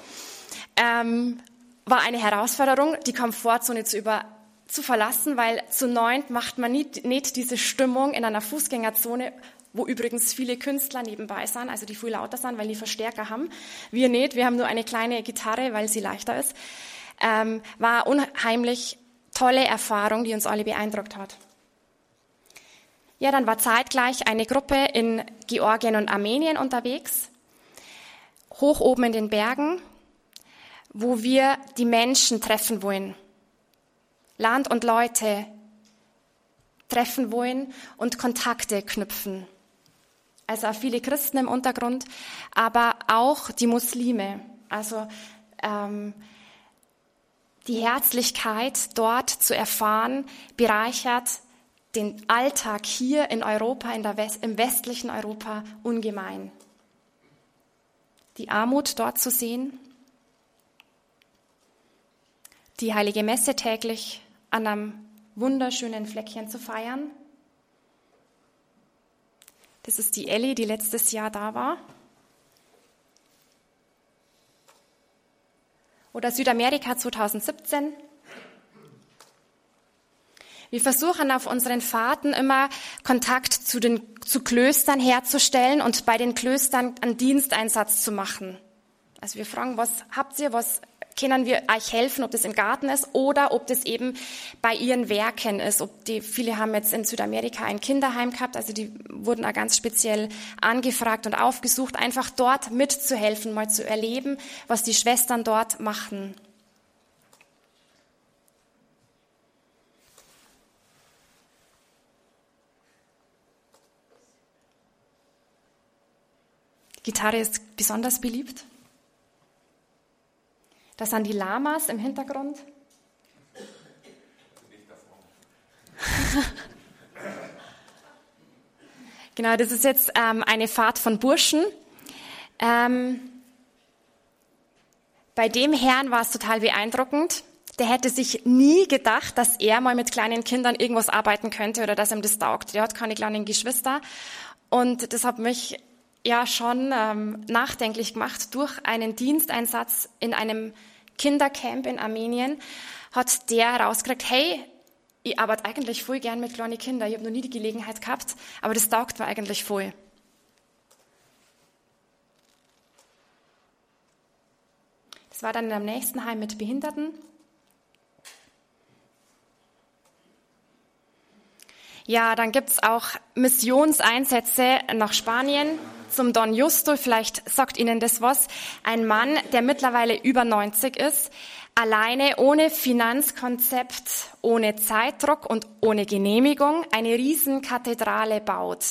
Ähm, war eine Herausforderung, die Komfortzone zu über zu verlassen, weil zu neunt macht man nicht, nicht diese Stimmung in einer Fußgängerzone, wo übrigens viele Künstler nebenbei sind, also die viel lauter sind, weil die Verstärker haben. Wir nicht, wir haben nur eine kleine Gitarre, weil sie leichter ist. Ähm, war unheimlich tolle Erfahrung, die uns alle beeindruckt hat. Ja, dann war zeitgleich eine Gruppe in Georgien und Armenien unterwegs, hoch oben in den Bergen, wo wir die Menschen treffen wollen. Land und Leute treffen wollen und Kontakte knüpfen. Also auch viele Christen im Untergrund, aber auch die Muslime. Also ähm, die Herzlichkeit dort zu erfahren, bereichert den Alltag hier in Europa, in West, im westlichen Europa ungemein. Die Armut dort zu sehen, die heilige Messe täglich an einem wunderschönen Fleckchen zu feiern. Das ist die Ellie, die letztes Jahr da war. Oder Südamerika 2017. Wir versuchen auf unseren Fahrten immer Kontakt zu den zu Klöstern herzustellen und bei den Klöstern einen Diensteinsatz zu machen. Also wir fragen, was habt ihr, was können wir euch helfen, ob das im Garten ist oder ob das eben bei ihren Werken ist. Ob die, viele haben jetzt in Südamerika ein Kinderheim gehabt, also die wurden auch ganz speziell angefragt und aufgesucht, einfach dort mitzuhelfen, mal zu erleben, was die Schwestern dort machen. Gitarre ist besonders beliebt. Das sind die Lamas im Hintergrund. genau, das ist jetzt ähm, eine Fahrt von Burschen. Ähm, bei dem Herrn war es total beeindruckend. Der hätte sich nie gedacht, dass er mal mit kleinen Kindern irgendwas arbeiten könnte oder dass ihm das taugt. Der hat keine kleinen Geschwister. Und das hat mich ja schon ähm, nachdenklich gemacht. Durch einen Diensteinsatz in einem Kindercamp in Armenien hat der herausgekriegt, hey, ich arbeite eigentlich voll gern mit kleinen Kindern. Ich habe noch nie die Gelegenheit gehabt, aber das taugt mir eigentlich voll. Das war dann in einem nächsten Heim mit Behinderten. Ja, dann gibt's auch Missionseinsätze nach Spanien zum Don Justo. Vielleicht sagt Ihnen das was. Ein Mann, der mittlerweile über 90 ist, alleine ohne Finanzkonzept, ohne Zeitdruck und ohne Genehmigung eine Riesenkathedrale baut.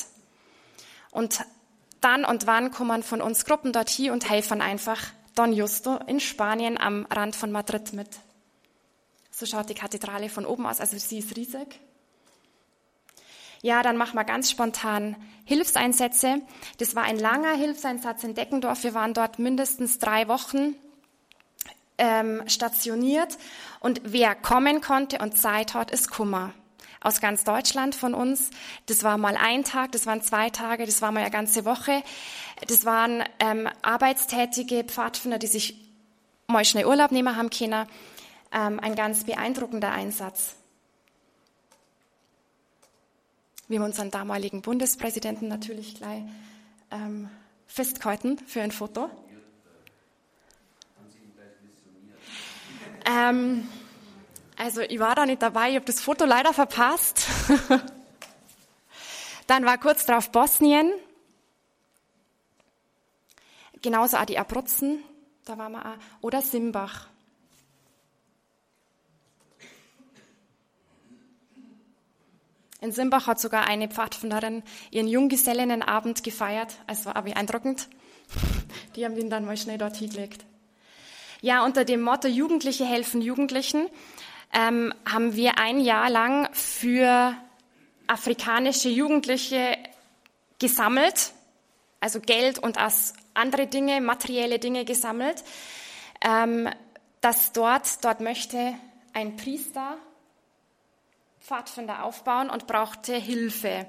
Und dann und wann kommen von uns Gruppen dort hier und helfen einfach Don Justo in Spanien am Rand von Madrid mit. So schaut die Kathedrale von oben aus, also sie ist riesig. Ja, dann machen wir ganz spontan Hilfseinsätze. Das war ein langer Hilfseinsatz in Deckendorf. Wir waren dort mindestens drei Wochen ähm, stationiert. Und wer kommen konnte und Zeit hat, ist Kummer. Aus ganz Deutschland von uns. Das war mal ein Tag, das waren zwei Tage, das war mal eine ganze Woche. Das waren ähm, arbeitstätige Pfadfinder, die sich mal schnell Urlaub nehmen haben können. Ähm, ein ganz beeindruckender Einsatz. Wir haben unseren damaligen Bundespräsidenten natürlich gleich ähm, festgehalten für ein Foto. Ähm, also ich war da nicht dabei, ich habe das Foto leider verpasst. Dann war kurz darauf Bosnien. Genauso auch die Abruzzen, da waren wir auch. Oder Simbach. In Simbach hat sogar eine Pfadfinderin ihren Junggesellinnenabend gefeiert. Es war beeindruckend. Die haben ihn dann mal schnell dort hingelegt. Ja, unter dem Motto Jugendliche helfen Jugendlichen ähm, haben wir ein Jahr lang für afrikanische Jugendliche gesammelt, also Geld und andere Dinge, materielle Dinge gesammelt, ähm, dass dort, dort möchte ein Priester Pfadfinder aufbauen und brauchte Hilfe.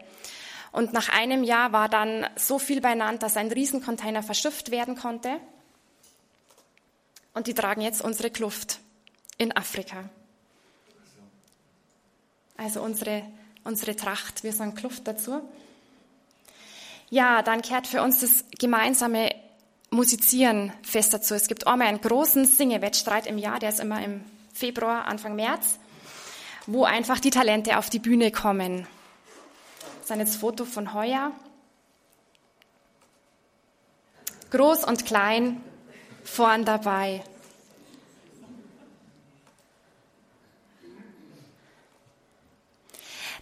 Und nach einem Jahr war dann so viel beieinander, dass ein Riesencontainer verschifft werden konnte. Und die tragen jetzt unsere Kluft in Afrika. Also unsere, unsere Tracht, wir sagen Kluft dazu. Ja, dann kehrt für uns das gemeinsame Musizieren fest dazu. Es gibt einmal einen großen Singewettstreit im Jahr, der ist immer im Februar, Anfang März wo einfach die Talente auf die Bühne kommen. Das ist ein Foto von heuer. Groß und klein, vorn dabei.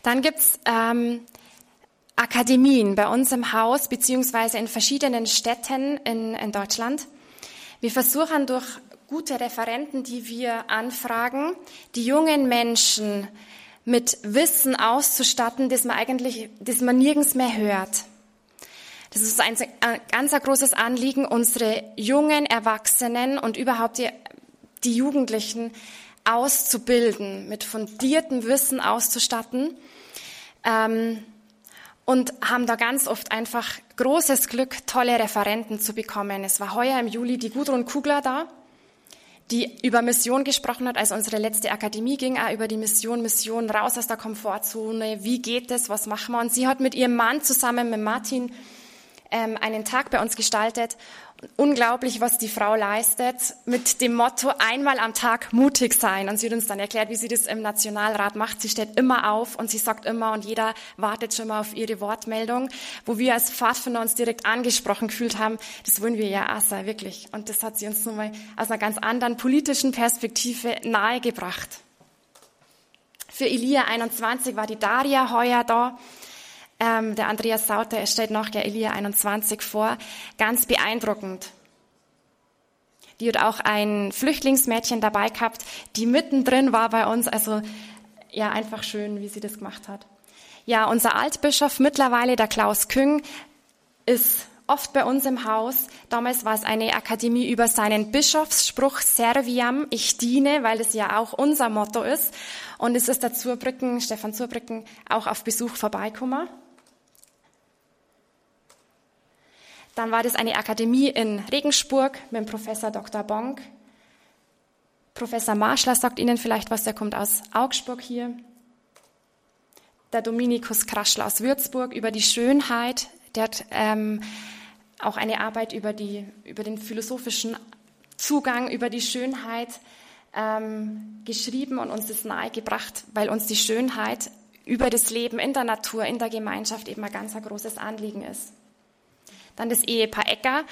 Dann gibt's ähm, Akademien bei uns im Haus beziehungsweise in verschiedenen Städten in, in Deutschland. Wir versuchen durch gute Referenten, die wir anfragen, die jungen Menschen mit Wissen auszustatten, das man eigentlich, das man nirgends mehr hört. Das ist ein, ein ganz großes Anliegen, unsere jungen Erwachsenen und überhaupt die, die Jugendlichen auszubilden, mit fundiertem Wissen auszustatten. Ähm, und haben da ganz oft einfach großes Glück, tolle Referenten zu bekommen. Es war heuer im Juli die Gudrun Kugler da, die über Mission gesprochen hat, als unsere letzte Akademie ging, auch über die Mission, Mission raus aus der Komfortzone, wie geht es, was machen wir? Und sie hat mit ihrem Mann zusammen mit Martin ähm, einen Tag bei uns gestaltet unglaublich, was die Frau leistet, mit dem Motto einmal am Tag mutig sein. Und sie hat uns dann erklärt, wie sie das im Nationalrat macht. Sie steht immer auf und sie sagt immer und jeder wartet schon mal auf ihre Wortmeldung, wo wir als Pfadfinder uns direkt angesprochen gefühlt haben, das wollen wir ja auch sein, wirklich. Und das hat sie uns nun mal aus einer ganz anderen politischen Perspektive nahegebracht. Für Elia 21 war die Daria heuer da. Ähm, der Andreas Sauter, er stellt noch der Elia 21 vor. Ganz beeindruckend. Die hat auch ein Flüchtlingsmädchen dabei gehabt, die mittendrin war bei uns. Also ja, einfach schön, wie sie das gemacht hat. Ja, unser Altbischof mittlerweile, der Klaus Küng, ist oft bei uns im Haus. Damals war es eine Akademie über seinen Bischofsspruch Serviam, ich diene, weil es ja auch unser Motto ist. Und es ist der Zurbrücken, Stefan Zurbrücken, auch auf Besuch vorbeikommen. Dann war das eine Akademie in Regensburg mit dem Professor Dr. Bonk. Professor Marschler sagt Ihnen vielleicht was, der kommt aus Augsburg hier. Der Dominikus Kraschler aus Würzburg über die Schönheit. Der hat ähm, auch eine Arbeit über, die, über den philosophischen Zugang, über die Schönheit ähm, geschrieben und uns das nahegebracht, weil uns die Schönheit über das Leben in der Natur, in der Gemeinschaft eben ein ganz ein großes Anliegen ist. Dann das Ehepaar Ecker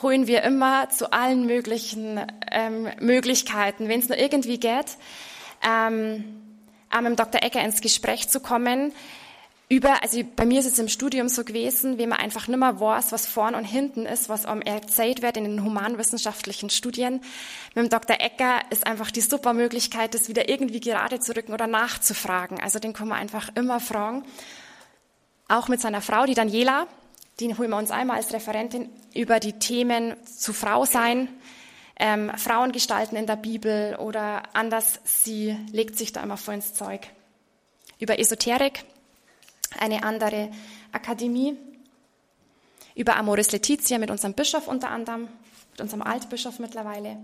holen wir immer zu allen möglichen ähm, Möglichkeiten, wenn es nur irgendwie geht, ähm, mit Dr. Ecker ins Gespräch zu kommen. Über, also bei mir ist es im Studium so gewesen, wie man einfach nimmer weiß, was vorn und hinten ist, was um erzählt wird in den humanwissenschaftlichen Studien. Mit dem Dr. Ecker ist einfach die super Möglichkeit, das wieder irgendwie gerade zu rücken oder nachzufragen. Also den kann man einfach immer fragen. Auch mit seiner Frau, die Daniela, den holen wir uns einmal als Referentin über die Themen zu Frau sein, ähm, Frauen in der Bibel oder anders, sie legt sich da immer voll ins Zeug. Über Esoterik, eine andere Akademie, über Amoris Letizia mit unserem Bischof unter anderem, mit unserem Altbischof mittlerweile.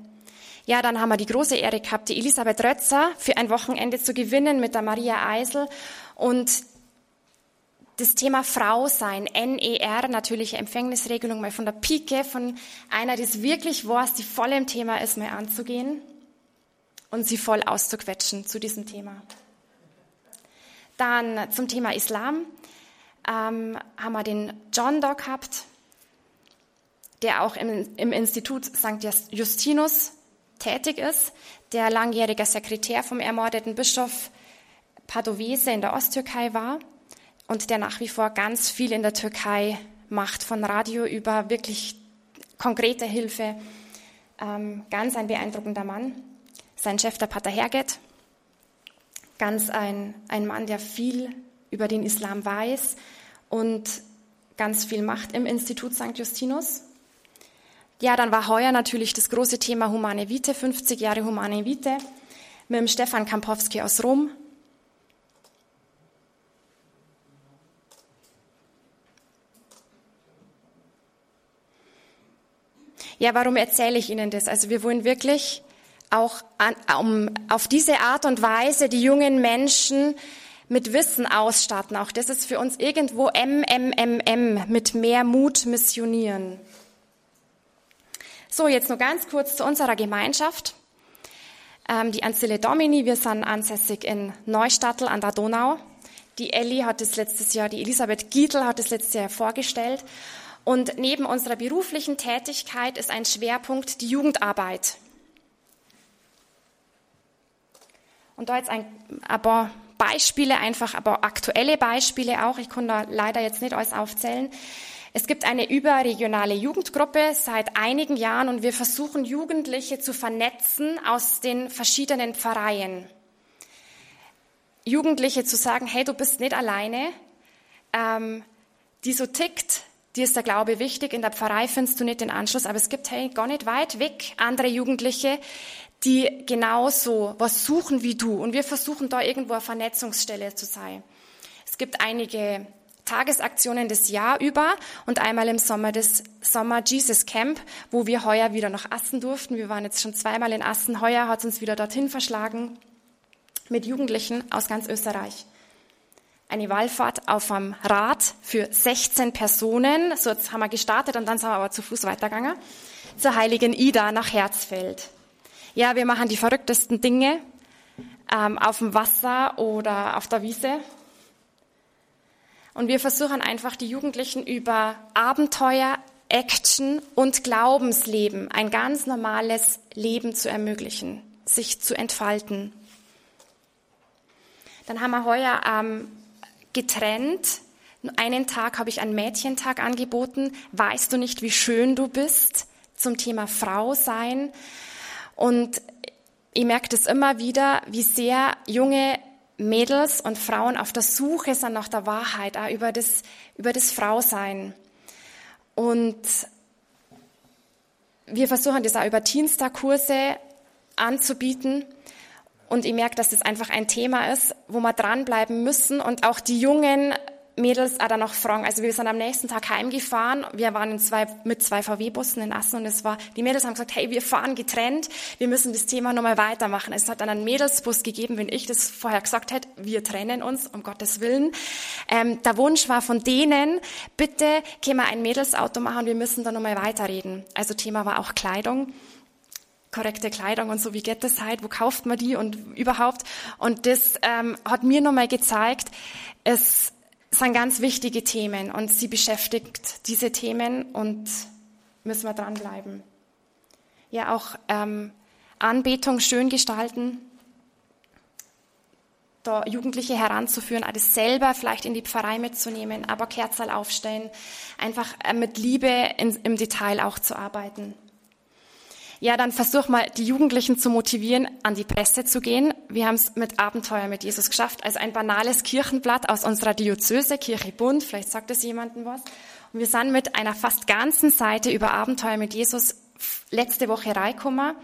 Ja, dann haben wir die große Ehre gehabt, die Elisabeth Rötzer für ein Wochenende zu gewinnen mit der Maria Eisel und das Thema Frau sein, NER, natürliche Empfängnisregelung, mal von der Pike, von einer, die es wirklich weiß, die voll im Thema ist, mal anzugehen und sie voll auszuquetschen zu diesem Thema. Dann zum Thema Islam ähm, haben wir den John Doc gehabt, der auch im, im Institut St. Justinus tätig ist, der langjähriger Sekretär vom ermordeten Bischof Padovese in der Osttürkei war und der nach wie vor ganz viel in der Türkei macht, von Radio über wirklich konkrete Hilfe. Ähm, ganz ein beeindruckender Mann. Sein Chef, der Pater Herget, ganz ein, ein Mann, der viel über den Islam weiß und ganz viel macht im Institut St. Justinus. Ja, dann war heuer natürlich das große Thema Humane Vite, 50 Jahre Humane Vite, mit dem Stefan Kampowski aus Rom, Ja, warum erzähle ich Ihnen das? Also wir wollen wirklich auch an, um, auf diese Art und Weise die jungen Menschen mit Wissen ausstatten. Auch das ist für uns irgendwo MMMM, mit mehr Mut missionieren. So, jetzt nur ganz kurz zu unserer Gemeinschaft. Ähm, die Anzille Domini, wir sind ansässig in Neustattel an der Donau. Die Elli hat es letztes Jahr, die Elisabeth Gietl hat es letztes Jahr vorgestellt. Und neben unserer beruflichen Tätigkeit ist ein Schwerpunkt die Jugendarbeit. Und da jetzt ein, paar Beispiele einfach, aber aktuelle Beispiele auch. Ich kann da leider jetzt nicht alles aufzählen. Es gibt eine überregionale Jugendgruppe seit einigen Jahren und wir versuchen Jugendliche zu vernetzen aus den verschiedenen Pfarreien. Jugendliche zu sagen, hey, du bist nicht alleine, ähm, die so tickt, dir ist der Glaube wichtig, in der Pfarrei findest du nicht den Anschluss, aber es gibt, hey, gar nicht weit weg andere Jugendliche, die genauso was suchen wie du. Und wir versuchen da irgendwo eine Vernetzungsstelle zu sein. Es gibt einige Tagesaktionen das Jahr über und einmal im Sommer das Sommer Jesus Camp, wo wir heuer wieder nach Assen durften. Wir waren jetzt schon zweimal in Assen. Heuer hat es uns wieder dorthin verschlagen mit Jugendlichen aus ganz Österreich. Eine Wallfahrt auf einem Rad für 16 Personen. So, jetzt haben wir gestartet und dann sind wir aber zu Fuß weitergegangen. Zur heiligen Ida nach Herzfeld. Ja, wir machen die verrücktesten Dinge ähm, auf dem Wasser oder auf der Wiese. Und wir versuchen einfach die Jugendlichen über Abenteuer, Action und Glaubensleben, ein ganz normales Leben zu ermöglichen, sich zu entfalten. Dann haben wir heuer ähm, getrennt. Einen Tag habe ich einen Mädchentag angeboten. Weißt du nicht, wie schön du bist? Zum Thema Frau sein. Und ich merke das immer wieder, wie sehr junge Mädels und Frauen auf der Suche sind nach der Wahrheit, auch über das, über das Frausein. Und wir versuchen das auch über Teenstar-Kurse anzubieten. Und ich merke, dass das einfach ein Thema ist, wo wir dranbleiben müssen und auch die jungen Mädels auch dann noch fragen. Also wir sind am nächsten Tag heimgefahren. Wir waren zwei, mit zwei VW-Bussen in Assen und es war, die Mädels haben gesagt, hey, wir fahren getrennt. Wir müssen das Thema nochmal weitermachen. Es hat dann einen Mädelsbus gegeben, wenn ich das vorher gesagt hätte, wir trennen uns, um Gottes Willen. Ähm, der Wunsch war von denen, bitte können wir ein Mädelsauto machen, wir müssen da nochmal weiterreden. Also Thema war auch Kleidung korrekte Kleidung und so, wie geht das halt, wo kauft man die und überhaupt. Und das ähm, hat mir nochmal gezeigt, es sind ganz wichtige Themen und sie beschäftigt diese Themen und müssen wir dranbleiben. Ja, auch ähm, Anbetung schön gestalten, da Jugendliche heranzuführen, alles selber vielleicht in die Pfarrei mitzunehmen, aber Kerzal aufstellen, einfach äh, mit Liebe in, im Detail auch zu arbeiten. Ja, dann versuch mal, die Jugendlichen zu motivieren, an die Presse zu gehen. Wir haben es mit Abenteuer mit Jesus geschafft. Also ein banales Kirchenblatt aus unserer Diözese, Kirche Bund, vielleicht sagt es jemandem was. Und wir sind mit einer fast ganzen Seite über Abenteuer mit Jesus letzte Woche reingekommen.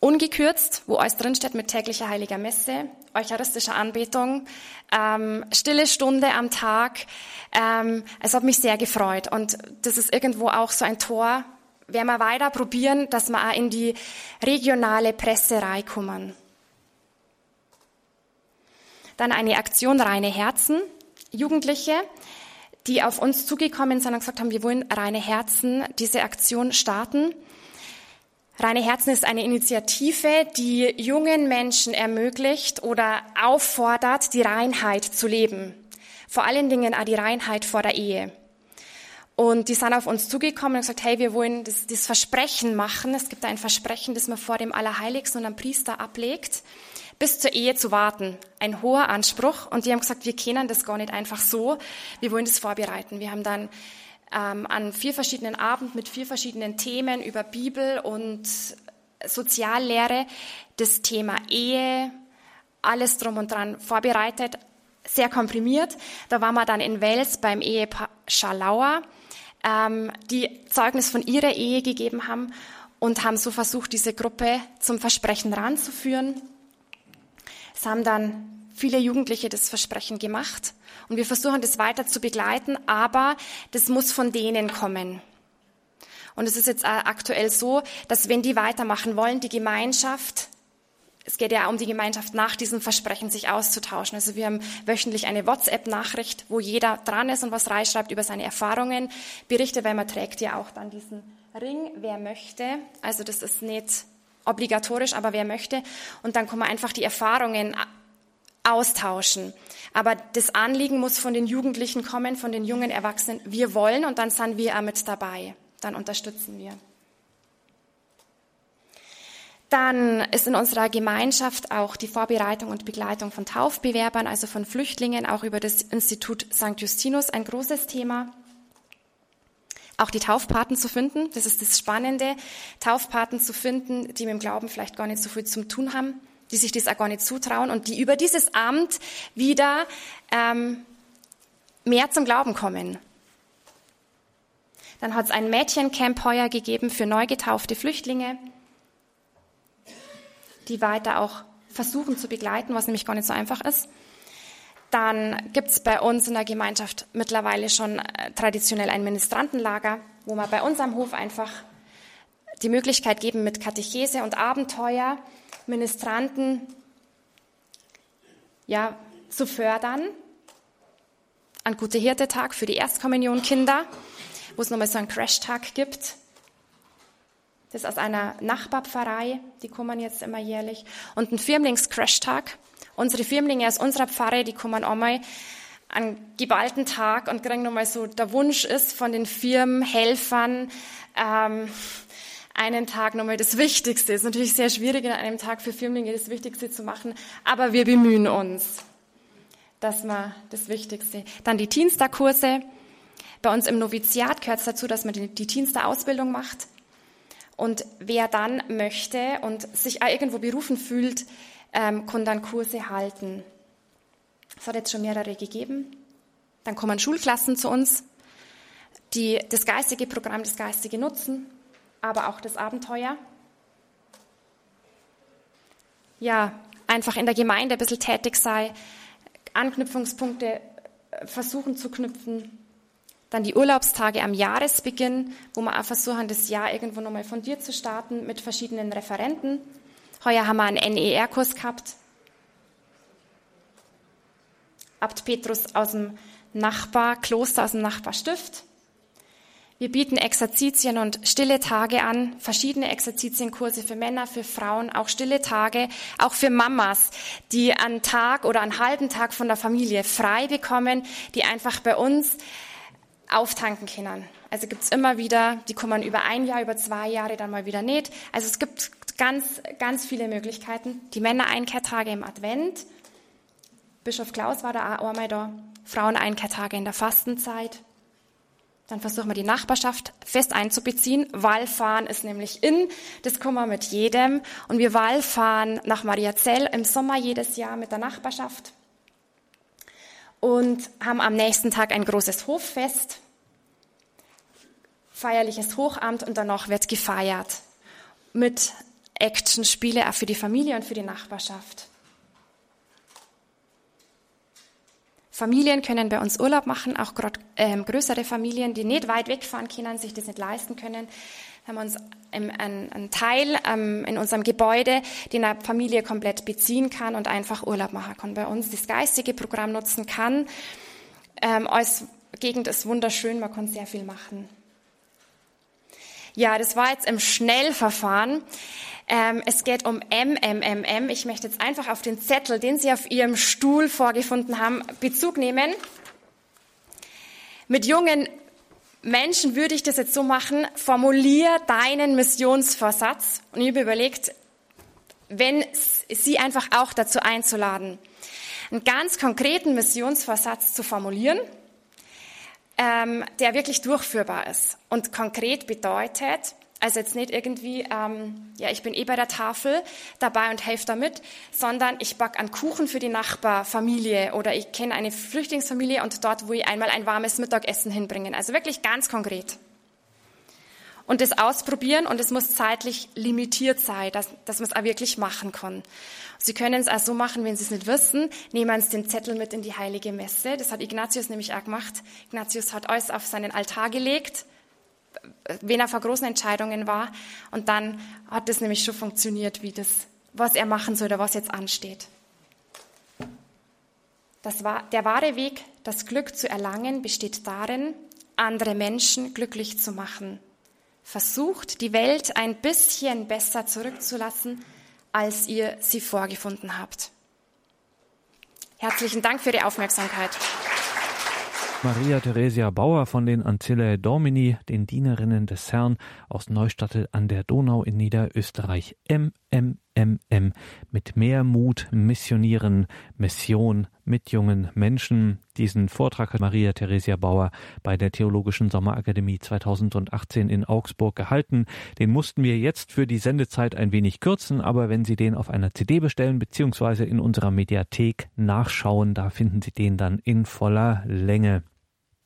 Ungekürzt, wo alles drinsteht mit täglicher heiliger Messe, eucharistischer Anbetung, ähm, stille Stunde am Tag. Ähm, es hat mich sehr gefreut. Und das ist irgendwo auch so ein Tor werden wir weiter probieren, dass wir auch in die regionale Presse reinkommen. Dann eine Aktion Reine Herzen. Jugendliche, die auf uns zugekommen sind und gesagt haben, wir wollen Reine Herzen diese Aktion starten. Reine Herzen ist eine Initiative, die jungen Menschen ermöglicht oder auffordert, die Reinheit zu leben. Vor allen Dingen auch die Reinheit vor der Ehe. Und die sind auf uns zugekommen und gesagt, hey, wir wollen das, das Versprechen machen. Es gibt ein Versprechen, das man vor dem Allerheiligsten und am Priester ablegt, bis zur Ehe zu warten. Ein hoher Anspruch. Und die haben gesagt, wir kennen das gar nicht einfach so. Wir wollen das vorbereiten. Wir haben dann ähm, an vier verschiedenen Abend mit vier verschiedenen Themen über Bibel und Soziallehre das Thema Ehe, alles drum und dran vorbereitet, sehr komprimiert. Da waren wir dann in Wels beim Ehepaar Schalauer ähm, die Zeugnis von ihrer Ehe gegeben haben und haben so versucht, diese Gruppe zum Versprechen ranzuführen. Es haben dann viele Jugendliche das Versprechen gemacht und wir versuchen das weiter zu begleiten, aber das muss von denen kommen. Und es ist jetzt aktuell so, dass wenn die weitermachen wollen, die Gemeinschaft es geht ja um die Gemeinschaft nach diesem Versprechen, sich auszutauschen. Also wir haben wöchentlich eine WhatsApp-Nachricht, wo jeder dran ist und was reinschreibt über seine Erfahrungen, berichtet, weil man trägt ja auch dann diesen Ring, wer möchte. Also das ist nicht obligatorisch, aber wer möchte. Und dann kann man einfach die Erfahrungen austauschen. Aber das Anliegen muss von den Jugendlichen kommen, von den jungen Erwachsenen. Wir wollen und dann sind wir auch mit dabei. Dann unterstützen wir. Dann ist in unserer Gemeinschaft auch die Vorbereitung und Begleitung von Taufbewerbern, also von Flüchtlingen, auch über das Institut St. Justinus ein großes Thema. Auch die Taufpaten zu finden, das ist das Spannende, Taufpaten zu finden, die mit dem Glauben vielleicht gar nicht so viel zu tun haben, die sich das auch gar nicht zutrauen und die über dieses Amt wieder ähm, mehr zum Glauben kommen. Dann hat es ein Mädchencamp heuer gegeben für neu getaufte Flüchtlinge die weiter auch versuchen zu begleiten, was nämlich gar nicht so einfach ist. Dann gibt es bei uns in der Gemeinschaft mittlerweile schon äh, traditionell ein Ministrantenlager, wo wir bei uns am Hof einfach die Möglichkeit geben, mit Katechese und Abenteuer Ministranten ja, zu fördern. Ein Gute Hirte-Tag für die Erstkommunion-Kinder, wo es nochmal so einen Crash-Tag gibt das ist aus einer Nachbarpfarrei, die kommen jetzt immer jährlich. Und ein Firmlings-Crash-Tag. Unsere Firmlinge aus unserer Pfarre, die kommen einmal an geballten Tag und kriegen nochmal so, der Wunsch ist von den Firmenhelfern, ähm, einen Tag nochmal das Wichtigste. Ist natürlich sehr schwierig, in einem Tag für Firmlinge das Wichtigste zu machen, aber wir bemühen uns, dass wir das Wichtigste. Dann die Dienstagkurse. Bei uns im Noviziat gehört es dazu, dass man die, Dienstagausbildung macht. Und wer dann möchte und sich irgendwo berufen fühlt, ähm, kann dann Kurse halten. Es hat jetzt schon mehrere gegeben. Dann kommen Schulklassen zu uns, die das geistige Programm, das geistige nutzen, aber auch das Abenteuer. Ja, einfach in der Gemeinde ein bisschen tätig sei, Anknüpfungspunkte äh, versuchen zu knüpfen, dann die Urlaubstage am Jahresbeginn, wo wir auch versuchen, das Jahr irgendwo nochmal fundiert zu starten mit verschiedenen Referenten. Heuer haben wir einen NER-Kurs gehabt. Abt Petrus aus dem Nachbarkloster, aus dem Nachbarstift. Wir bieten Exerzitien und stille Tage an, verschiedene Exerzitienkurse für Männer, für Frauen, auch stille Tage, auch für Mamas, die einen Tag oder einen halben Tag von der Familie frei bekommen, die einfach bei uns auftanken können. Also gibt's immer wieder, die kommen über ein Jahr, über zwei Jahre dann mal wieder nicht. Also es gibt ganz, ganz viele Möglichkeiten. Die Männer-Einkehrtage im Advent. Bischof Klaus war da auch einmal da. Frauen-Einkehrtage in der Fastenzeit. Dann versuchen wir die Nachbarschaft fest einzubeziehen. Wallfahren ist nämlich in, das kommen wir mit jedem. Und wir Wallfahren nach Mariazell im Sommer jedes Jahr mit der Nachbarschaft und haben am nächsten Tag ein großes Hoffest, feierliches Hochamt und danach wird gefeiert mit Action-Spiele auch für die Familie und für die Nachbarschaft. Familien können bei uns Urlaub machen, auch ähm, größere Familien, die nicht weit wegfahren können, sich das nicht leisten können haben wir uns einen, einen Teil ähm, in unserem Gebäude, den eine Familie komplett beziehen kann und einfach Urlaub machen kann. Bei uns das geistige Programm nutzen kann. Ähm, als Gegend ist wunderschön, man kann sehr viel machen. Ja, das war jetzt im Schnellverfahren. Ähm, es geht um MMMM. Ich möchte jetzt einfach auf den Zettel, den Sie auf Ihrem Stuhl vorgefunden haben, Bezug nehmen. Mit jungen Menschen würde ich das jetzt so machen, formulier deinen Missionsvorsatz. Und ich habe überlegt, wenn Sie einfach auch dazu einzuladen, einen ganz konkreten Missionsvorsatz zu formulieren, ähm, der wirklich durchführbar ist. Und konkret bedeutet, also jetzt nicht irgendwie, ähm, ja, ich bin eh bei der Tafel dabei und helfe damit, sondern ich backe einen Kuchen für die Nachbarfamilie oder ich kenne eine Flüchtlingsfamilie und dort, wo ich einmal ein warmes Mittagessen hinbringen. Also wirklich ganz konkret. Und das ausprobieren und es muss zeitlich limitiert sein, dass, dass man es auch wirklich machen kann. Sie können es auch so machen, wenn Sie es nicht wissen, nehmen Sie den Zettel mit in die heilige Messe. Das hat Ignatius nämlich auch gemacht. Ignatius hat alles auf seinen Altar gelegt wenn er vor großen Entscheidungen war. Und dann hat es nämlich schon funktioniert, wie das, was er machen soll oder was jetzt ansteht. Das war, der wahre Weg, das Glück zu erlangen, besteht darin, andere Menschen glücklich zu machen. Versucht, die Welt ein bisschen besser zurückzulassen, als ihr sie vorgefunden habt. Herzlichen Dank für die Aufmerksamkeit. Maria Theresia Bauer von den Ancillae Domini, den Dienerinnen des Herrn aus Neustattel an der Donau in Niederösterreich. MMMM mit mehr Mut missionieren, Mission mit jungen Menschen. Diesen Vortrag hat Maria Theresia Bauer bei der Theologischen Sommerakademie 2018 in Augsburg gehalten. Den mussten wir jetzt für die Sendezeit ein wenig kürzen, aber wenn Sie den auf einer CD bestellen bzw. in unserer Mediathek nachschauen, da finden Sie den dann in voller Länge.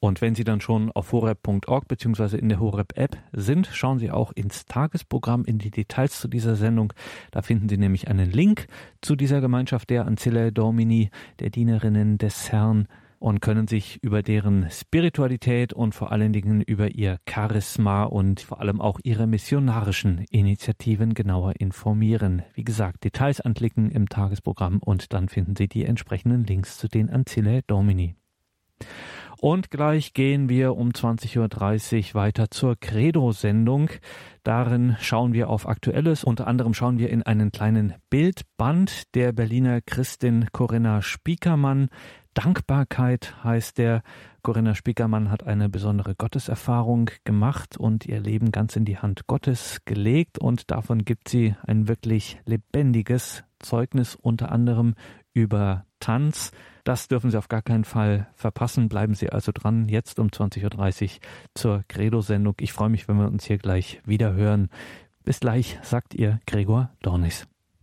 Und wenn Sie dann schon auf horeb.org bzw. in der Horeb-App sind, schauen Sie auch ins Tagesprogramm, in die Details zu dieser Sendung. Da finden Sie nämlich einen Link zu dieser Gemeinschaft der Ancillae Domini, der Dienerinnen des Herrn und können sich über deren Spiritualität und vor allen Dingen über ihr Charisma und vor allem auch ihre missionarischen Initiativen genauer informieren. Wie gesagt, Details anklicken im Tagesprogramm und dann finden Sie die entsprechenden Links zu den Ancillae Domini. Und gleich gehen wir um 20.30 Uhr weiter zur Credo-Sendung. Darin schauen wir auf Aktuelles. Unter anderem schauen wir in einen kleinen Bildband der Berliner Christin Corinna Spiekermann. Dankbarkeit heißt der. Corinna Spiekermann hat eine besondere Gotteserfahrung gemacht und ihr Leben ganz in die Hand Gottes gelegt und davon gibt sie ein wirklich lebendiges Zeugnis unter anderem über Tanz. Das dürfen Sie auf gar keinen Fall verpassen. Bleiben Sie also dran, jetzt um 20.30 Uhr zur Credo-Sendung. Ich freue mich, wenn wir uns hier gleich wieder hören. Bis gleich, sagt ihr Gregor Dornis.